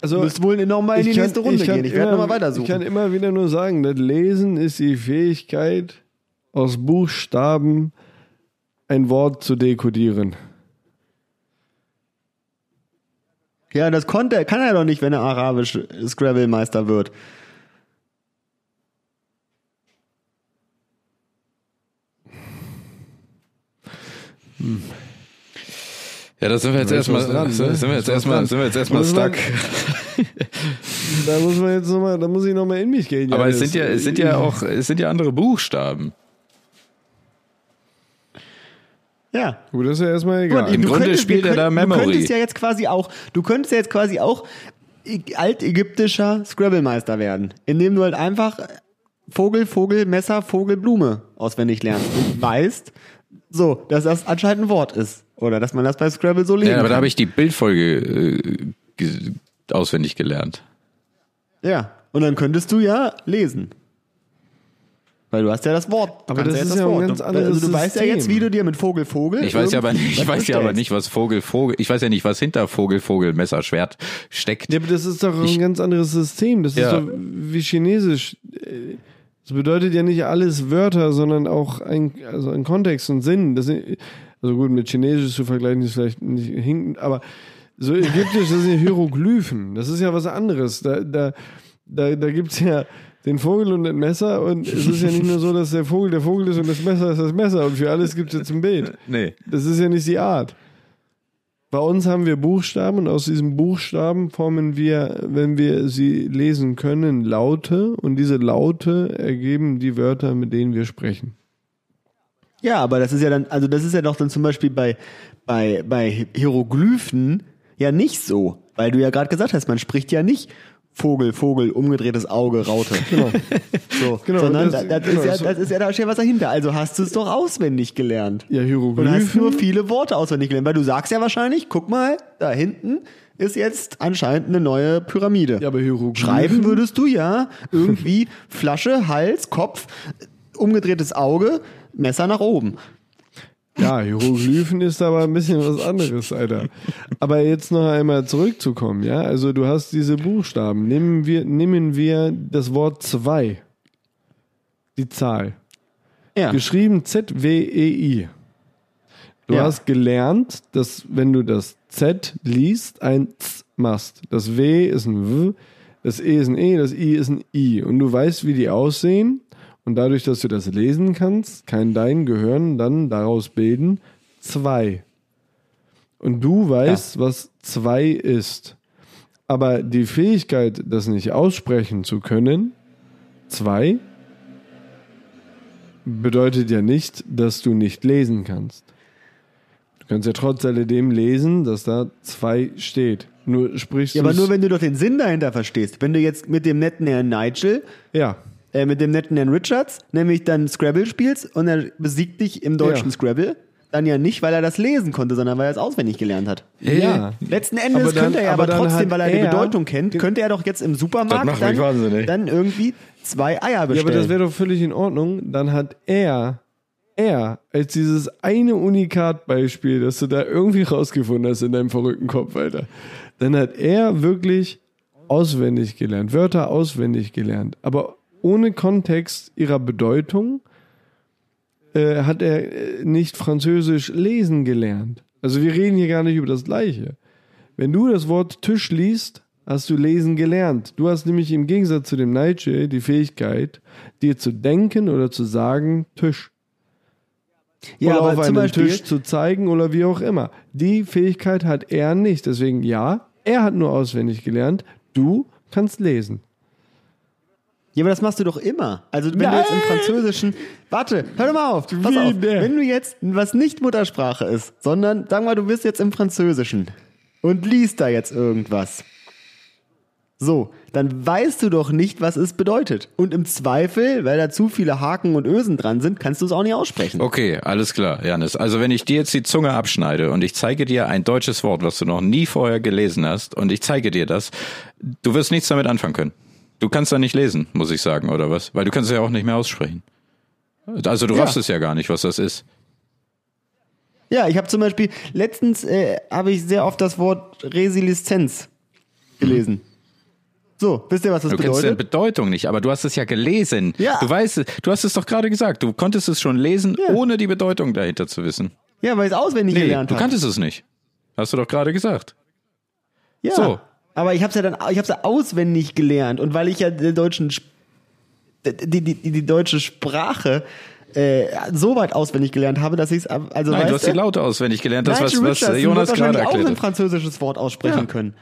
also. Du musst wohl nochmal in die ich kann- nächste Runde kann gehen. Ich werde nochmal Ich kann weitersuchen. immer wieder nur sagen, das Lesen ist die Fähigkeit, aus Buchstaben ein Wort zu dekodieren. Ja, das konnte, er- kann er doch nicht, wenn er arabisch Scrabble-Meister wird. Ja, da sind wir jetzt erstmal, dran, ne? sind wir jetzt erstmal, dran. sind wir jetzt erstmal Muss man- stuck. [LAUGHS] Da muss man jetzt nochmal, da muss ich nochmal in mich gehen. Aber es sind ja, es sind ja auch, es sind ja andere Buchstaben. Ja. Gut, das ist ja erstmal egal. Im du Grunde könntest- spielt er da Memory. Du könntest ja jetzt quasi auch, du könntest ja jetzt quasi auch ä- altägyptischer Scrabble-Meister werden, indem du halt einfach Vogel, Vogel, Messer, Vogel, Blume auswendig lernst und [LAUGHS] weißt, so, dass das anscheinend ein Wort ist. Oder dass man das bei Scrabble so lesen Ja, aber da kann. habe ich die Bildfolge äh, auswendig gelernt. Ja, und dann könntest du ja lesen. Weil du hast ja das Wort. Du Aber das jetzt ist ja ein Wort. ganz Du- anderes Also du weißt ja jetzt, wie du dir mit Vogel, Vogel. Ich weiß ja aber nicht, ich was weiß ja aber nicht, was Vogel, Vogel, ich weiß ja nicht, was hinter Vogel, Vogel, Messer, Schwert steckt. Ja, aber das ist doch ein Ich- ganz anderes System. Das Ja. ist doch wie Chinesisch. Das bedeutet ja nicht alles Wörter, sondern auch ein, also ein Kontext und Sinn. Das sind, also gut, mit Chinesisch zu vergleichen ist vielleicht nicht hinkend, aber so ägyptisch, das sind ja Hieroglyphen. Das ist ja was anderes. Da, da, da, da gibt's ja den Vogel und das Messer und es ist ja nicht nur so, dass der Vogel der Vogel ist und das Messer ist das Messer und für alles gibt's jetzt ein Bild. Nee. Das ist ja nicht die Art. Bei uns haben wir Buchstaben und aus diesen Buchstaben formen wir, wenn wir sie lesen können, Laute und diese Laute ergeben die Wörter, mit denen wir sprechen. Ja, aber das ist ja dann, also das ist ja doch dann zum Beispiel bei, bei, bei Hieroglyphen ja nicht so. Weil du ja gerade gesagt hast, man spricht ja nicht Vogel, Vogel, umgedrehtes Auge, Raute. [LAUGHS] Genau. So, Genau, sondern das- das, das, genau, ist ja, das ist ja, da steht was dahinter. Also hast du es doch auswendig gelernt. Ja, Und hast Hieroglyphen. nur viele Worte auswendig gelernt. Weil du sagst ja wahrscheinlich, guck mal, da hinten ist jetzt anscheinend eine neue Pyramide. ja, aber Hieroglyphen. Schreiben würdest du ja irgendwie Flasche, Hals, Kopf, umgedrehtes Auge, Messer nach oben. Ja, Hieroglyphen ist aber ein bisschen was anderes, Alter. Aber jetzt noch einmal zurückzukommen, ja? Also du hast diese Buchstaben. Nehmen wir, nehmen wir das Wort zwei. Die Zahl. Ja. Geschrieben Z-W-E-I. Du Ja. hast gelernt, dass wenn du das Z liest, ein Z machst. Das W ist ein W, das E ist ein E, das I ist ein I. Und du weißt, wie die aussehen. Und dadurch, dass du das lesen kannst, kann dein Gehirn dann daraus bilden zwei. Und du weißt, was zwei ist. Aber die Fähigkeit, das nicht aussprechen zu können, zwei, bedeutet ja nicht, dass du nicht lesen kannst. Du kannst ja trotz alledem lesen, dass da zwei steht. Nur sprichst Ja, aber nur wenn du doch den Sinn dahinter verstehst. Wenn du jetzt mit dem netten Herrn Nigel, ja, äh, mit dem netten Herrn Richards, nämlich dann Scrabble spielst und er besiegt dich im deutschen Ja. Scrabble, dann ja nicht, weil er das lesen konnte, sondern weil er es auswendig gelernt hat. ja. Letzten Endes Aber dann- könnte er aber aber, trotzdem, weil er, die er- Bedeutung kennt, könnte er doch jetzt im Supermarkt dann, dann irgendwie zwei Eier bestellen. Ja, aber das wäre doch völlig in Ordnung. Dann hat er, er, als dieses eine Unikat-Beispiel, das du da irgendwie rausgefunden hast in deinem verrückten Kopf, Alter, dann hat er wirklich auswendig gelernt, Wörter auswendig gelernt. Aber ohne Kontext ihrer Bedeutung äh, hat er äh, nicht Französisch lesen gelernt. Also wir reden hier gar nicht über das Gleiche. Wenn du das Wort Tisch liest, hast du lesen gelernt. Du hast nämlich im Gegensatz zu dem Nietzsche die Fähigkeit, dir zu denken oder zu sagen Tisch. Ja, oder auf zum einen Beispiel, Tisch zu zeigen oder wie auch immer. Die Fähigkeit hat er nicht. Deswegen ja, er hat nur auswendig gelernt. Du kannst lesen. Ja, aber das machst du doch immer. Also wenn du jetzt im Nein. Französischen. Warte, hör doch mal auf. Pass Wie auf. Wenn du jetzt, was nicht Muttersprache ist, sondern sag mal, du bist jetzt im Französischen und liest da jetzt irgendwas. So, dann weißt du doch nicht, was es bedeutet. Und im Zweifel, weil da zu viele Haken und Ösen dran sind, kannst du es auch nicht aussprechen. Okay, alles klar, Janis. Also wenn ich dir jetzt die Zunge abschneide und ich zeige dir ein deutsches Wort, was du noch nie vorher gelesen hast, und ich zeige dir das, du wirst nichts damit anfangen können. Du kannst da nicht lesen, muss ich sagen, oder was? Weil du kannst es ja auch nicht mehr aussprechen. Also du Ja. raffst es ja gar nicht, was das ist. Ja, ich habe zum Beispiel, letztens äh, habe ich sehr oft das Wort Resilienz gelesen. So, wisst ihr, was das Du kennst die bedeutet? Bedeutung nicht, aber du hast es ja gelesen. Ja. Du weißt, es- du hast es doch gerade gesagt. Du konntest es schon lesen, Ja. ohne die Bedeutung dahinter zu wissen. Ja, weil ich es auswendig Nee, gelernt du habe. kanntest es nicht. Hast du doch gerade gesagt. Ja. So. Aber ich habe es ja dann, ich habe ja auswendig gelernt und weil ich ja den deutschen, die, die, die, deutsche Sprache äh, so weit auswendig gelernt habe, dass ich es, also Nein, du hast die Laute auswendig gelernt. Das, was, Nigel was Richardson Jonas gerade wahrscheinlich auch ein erklärt hat. französisches Wort aussprechen Ja. können.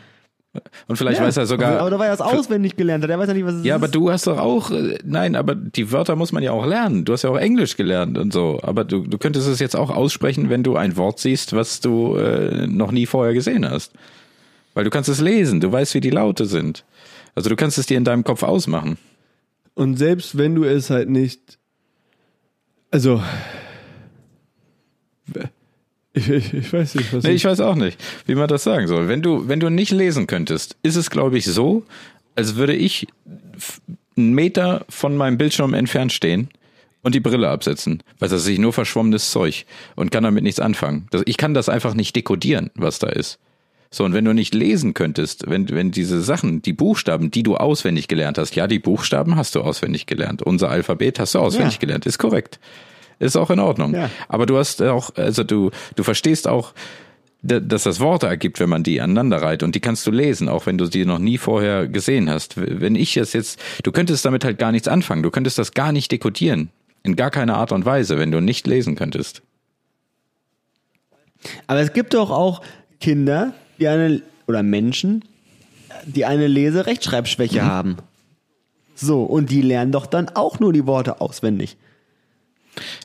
Und vielleicht Ja. weiß er sogar. Aber, aber weil er es auswendig gelernt hat, der weiß ja nicht, was es Ja, ist. aber du hast doch auch, äh, nein, aber die Wörter muss man ja auch lernen. Du hast ja auch Englisch gelernt und so. Aber du, du könntest es jetzt auch aussprechen, wenn du ein Wort siehst, was du äh, noch nie vorher gesehen hast. Weil du kannst es lesen, du weißt, wie die Laute sind. Also du kannst es dir in deinem Kopf ausmachen. Und selbst wenn du es halt nicht, also, ich, ich, ich weiß nicht, was Nee, ich weiß auch nicht, wie man das sagen soll. Wenn du, wenn du nicht lesen könntest, ist es, glaube ich, so, als würde ich einen Meter von meinem Bildschirm entfernt stehen und die Brille absetzen, weil das ist nur verschwommenes Zeug und kann damit nichts anfangen. Ich kann das einfach nicht dekodieren, was da ist. So, und wenn du nicht lesen könntest, wenn, wenn diese Sachen, die Buchstaben, die du auswendig gelernt hast, ja, die Buchstaben hast du auswendig gelernt. Unser Alphabet hast du auswendig Ja. gelernt, ist korrekt. Ist auch in Ordnung. Ja. Aber du hast auch, also du, du verstehst auch, da- dass das Worte ergibt, wenn man die aneinander reiht und die kannst du lesen, auch wenn du die noch nie vorher gesehen hast. Wenn ich das jetzt, du könntest damit halt gar nichts anfangen, du könntest das gar nicht dekodieren. In gar keiner Art und Weise, wenn du nicht lesen könntest. Aber es gibt doch auch Kinder, die eine, oder Menschen, die eine Lese-Rechtschreibschwäche haben. So, und die lernen doch dann auch nur die Worte auswendig.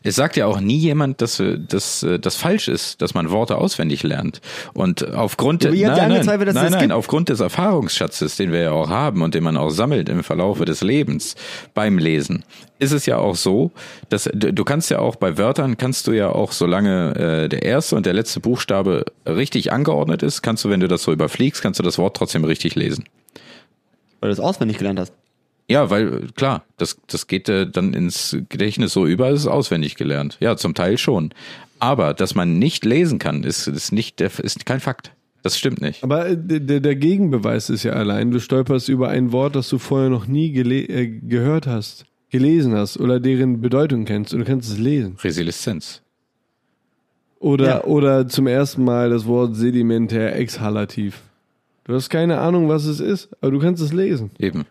Es sagt ja auch nie jemand, dass äh, dass, äh, das falsch ist, dass man Worte auswendig lernt. Und aufgrund Ja, nein, nein, dass nein, das nein, gibt. aufgrund des Erfahrungsschatzes, den wir ja auch haben und den man auch sammelt im Verlaufe des Lebens beim Lesen, ist es ja auch so, dass du du kannst ja auch bei Wörtern kannst du ja auch, solange äh, der erste und der letzte Buchstabe richtig angeordnet ist, kannst du, wenn du das so überfliegst, kannst du das Wort trotzdem richtig lesen. Weil du es auswendig gelernt hast. Ja, weil klar, das, das geht äh, dann ins Gedächtnis so über, es ist auswendig gelernt. Ja, zum Teil schon. Aber dass man nicht lesen kann, ist, ist nicht der, ist kein Fakt. Das stimmt nicht. Aber äh, der, der Gegenbeweis ist ja allein, du stolperst über ein Wort, das du vorher noch nie gele äh, gehört hast, gelesen hast oder deren Bedeutung kennst und du kannst es lesen. Resilienz. Oder, Ja. oder zum ersten Mal das Wort sedimentär exhalativ. Du hast keine Ahnung, was es ist, aber du kannst es lesen. Eben.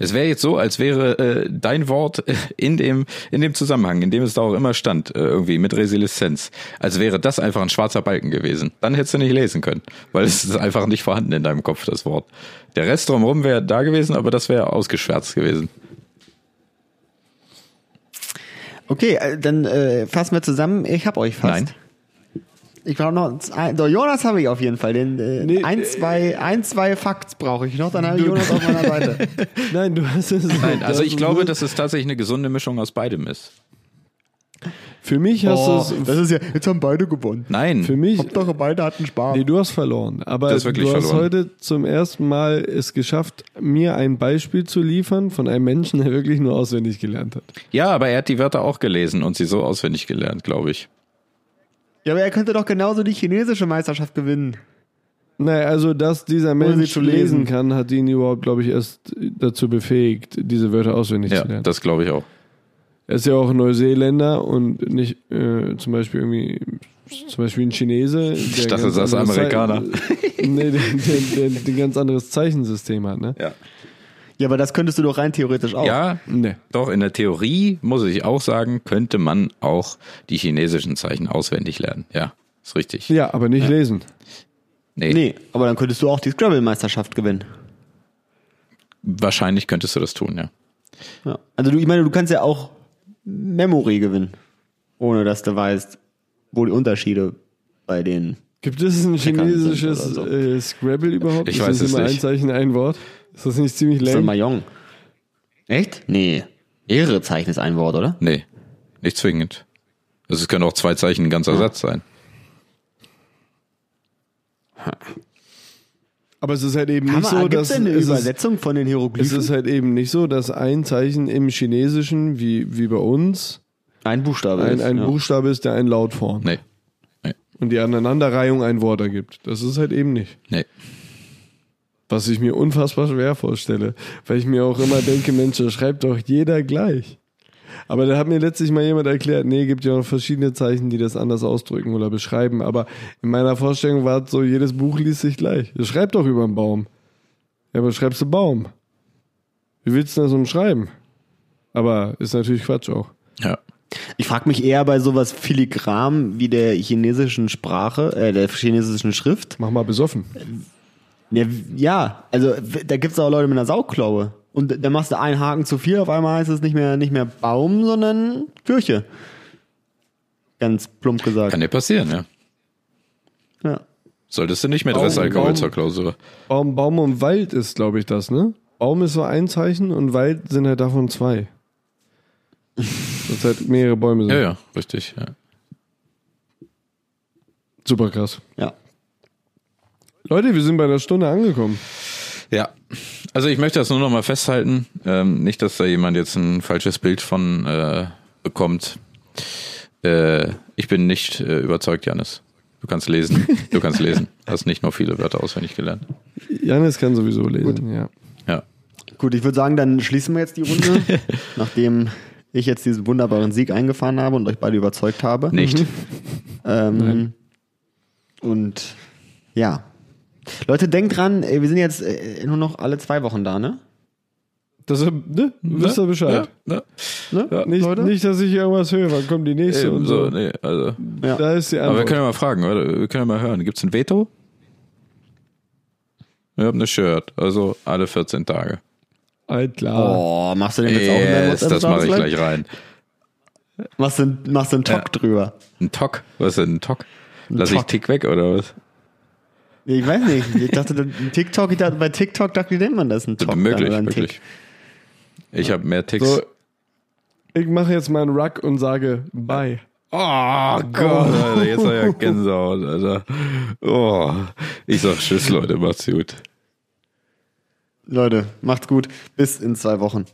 Es wäre jetzt so, als wäre äh, dein Wort in dem, in dem Zusammenhang, in dem es da auch immer stand, äh, irgendwie mit Resilienz, als wäre das einfach ein schwarzer Balken gewesen. Dann hättest du nicht lesen können, weil es ist einfach nicht vorhanden in deinem Kopf, das Wort. Der Rest drumherum wäre da gewesen, aber das wäre ausgeschwärzt gewesen. Okay, äh, dann äh, fassen wir zusammen. Ich hab euch fast. Nein. Ich brauche noch. Doch, Jonas habe ich auf jeden Fall. Den, äh, Nee, ein, zwei, ein, zwei Facts brauche ich noch, dann habe ich Jonas auf meiner [LAUGHS] Seite. Nein, du hast es. Nein, also das ich glaube, dass es tatsächlich eine gesunde Mischung aus beidem ist. Für mich hast Oh, du das es. ist ja, jetzt haben beide gewonnen. Nein. Für mich. Hauptsache beide hatten Spaß. Nee, du hast verloren. Aber Du hast wirklich du hast verloren. heute zum ersten Mal es geschafft, mir ein Beispiel zu liefern von einem Menschen, der wirklich nur auswendig gelernt hat. Ja, aber er hat die Wörter auch gelesen und sie so auswendig gelernt, glaube ich. Ja, aber er könnte doch genauso die chinesische Meisterschaft gewinnen. Naja, also dass dieser sie Mensch zu lesen kann, hat ihn überhaupt, glaube ich, erst dazu befähigt, diese Wörter auswendig Ja, zu lernen. das glaube ich auch. Er ist ja auch ein Neuseeländer und nicht äh, zum Beispiel irgendwie zum Beispiel ein Chinese. [LAUGHS] Ich dachte, das ist Amerikaner. Zeichen- [LAUGHS] nee, der, der, der, der ein ganz anderes Zeichensystem hat, ne? Ja. Ja, aber das könntest du doch rein theoretisch auch. Ja, Nee. doch, in der Theorie, muss ich auch sagen, könnte man auch die chinesischen Zeichen auswendig lernen. Ja, ist richtig. Ja, aber nicht lesen. Nee, Nee, aber dann könntest du auch die Scrabble-Meisterschaft gewinnen. wahrscheinlich könntest du das tun, ja. Ja. Also du, ich meine, du kannst ja auch Memory gewinnen, ohne dass du weißt, wo die Unterschiede bei den. Gibt es ein chinesisches so. äh, Scrabble überhaupt? Ich ist weiß es immer nicht. ein Zeichen, ein Wort? Ist das nicht ziemlich Das ist lame? Mahjong. Echt? Nee. Mehrere Zeichen ist ein Wort, oder? Nee, nicht zwingend. Also es können auch zwei Zeichen ein ganzer Satz sein. [LAUGHS] Aber es ist halt eben nicht Hammer, so, gibt's dass denn eine es ist, Übersetzung von den es Hieroglyphen? ist halt eben nicht so, dass ein Zeichen im Chinesischen wie, wie bei uns ein Buchstabe. ein, ist, ein ja. Buchstabe ist, der eine Lautform Nee, nee, und die Aneinanderreihung ein Wort ergibt. Das ist halt eben nicht. nee. Was ich mir unfassbar schwer vorstelle, weil ich mir auch immer [LAUGHS] denke, Mensch, da schreibt doch jeder gleich. Aber da hat mir letztlich mal jemand erklärt, nee, gibt ja noch verschiedene Zeichen, die das anders ausdrücken oder beschreiben. Aber in meiner Vorstellung war es so, jedes Buch liest sich gleich. Das schreibt doch über einen Baum. Ja, aber schreibst du Baum? Wie willst du das umschreiben? Aber ist natürlich Quatsch auch. Ja. Ich frage mich eher bei sowas filigran wie der chinesischen Sprache, äh, der chinesischen Schrift. Mach mal besoffen. Ja, ja also da gibt's auch Leute mit einer Sauklaue. Und da machst du einen Haken zu viel, auf einmal heißt es nicht mehr, nicht mehr Baum, sondern Kirche. Ganz plump gesagt. Kann dir passieren, ja. Ja. Solltest du nicht mit Baum, Restalkohol Baum. zur Klausur. Baum, Baum und Wald ist, glaube ich, das, ne? Baum ist so ein Zeichen und Wald sind halt davon zwei. Das halt mehrere Bäume sind. Ja, ja, richtig. Ja. Super krass. Ja. Leute, wir sind bei einer Stunde angekommen. Ja, also ich möchte das nur noch mal festhalten. Ähm, nicht, dass da jemand jetzt ein falsches Bild von äh, bekommt. Äh, ich bin nicht äh, überzeugt, Janis. Du kannst lesen. Du kannst [LAUGHS] lesen. Hast nicht nur viele Wörter auswendig gelernt. Janis kann sowieso lesen, ja. Ja. Gut, ich würde sagen, dann schließen wir jetzt die Runde, [LAUGHS] nachdem ich jetzt diesen wunderbaren Sieg eingefahren habe und euch beide überzeugt habe. Nicht. Ähm, und ja. Leute, denkt dran, ey, wir sind jetzt äh, nur noch alle zwei Wochen da, ne? Das, ne? Wisst ihr Bescheid? Ja, ne? Ja, Nicht, Leute? nicht, dass ich irgendwas höre. Wann kommt die nächste Eben und so, so. nee, also. Ja. Da ist die Aber wir Antwort. können ja mal fragen, oder? Wir können ja mal hören. Gibt's ein Veto? Wir haben eine Shirt, also alle 14 Tage. Alt klar. Oh, machst du den jetzt auch in deinem Yes, das mache ich gleich rein. Machst du, machst du einen Talk Ja. drüber? Ein Tock? Was ist denn ein Tock? Lass ich Tock. Tick weg oder was? Ich weiß nicht. Ich dachte, ein TikTok, ich dachte, bei TikTok dachte ich, nennt man das ein Talk. möglich, oder ein möglich. Tick. Ich habe mehr Ticks. So, ich mache jetzt meinen Ruck und sage Bye. Oh Gott, Alter, jetzt war ja Gänsehaut, Alter. Oh, ich sag Tschüss, Leute, macht's gut. Leute, macht's gut. Bis in zwei Wochen.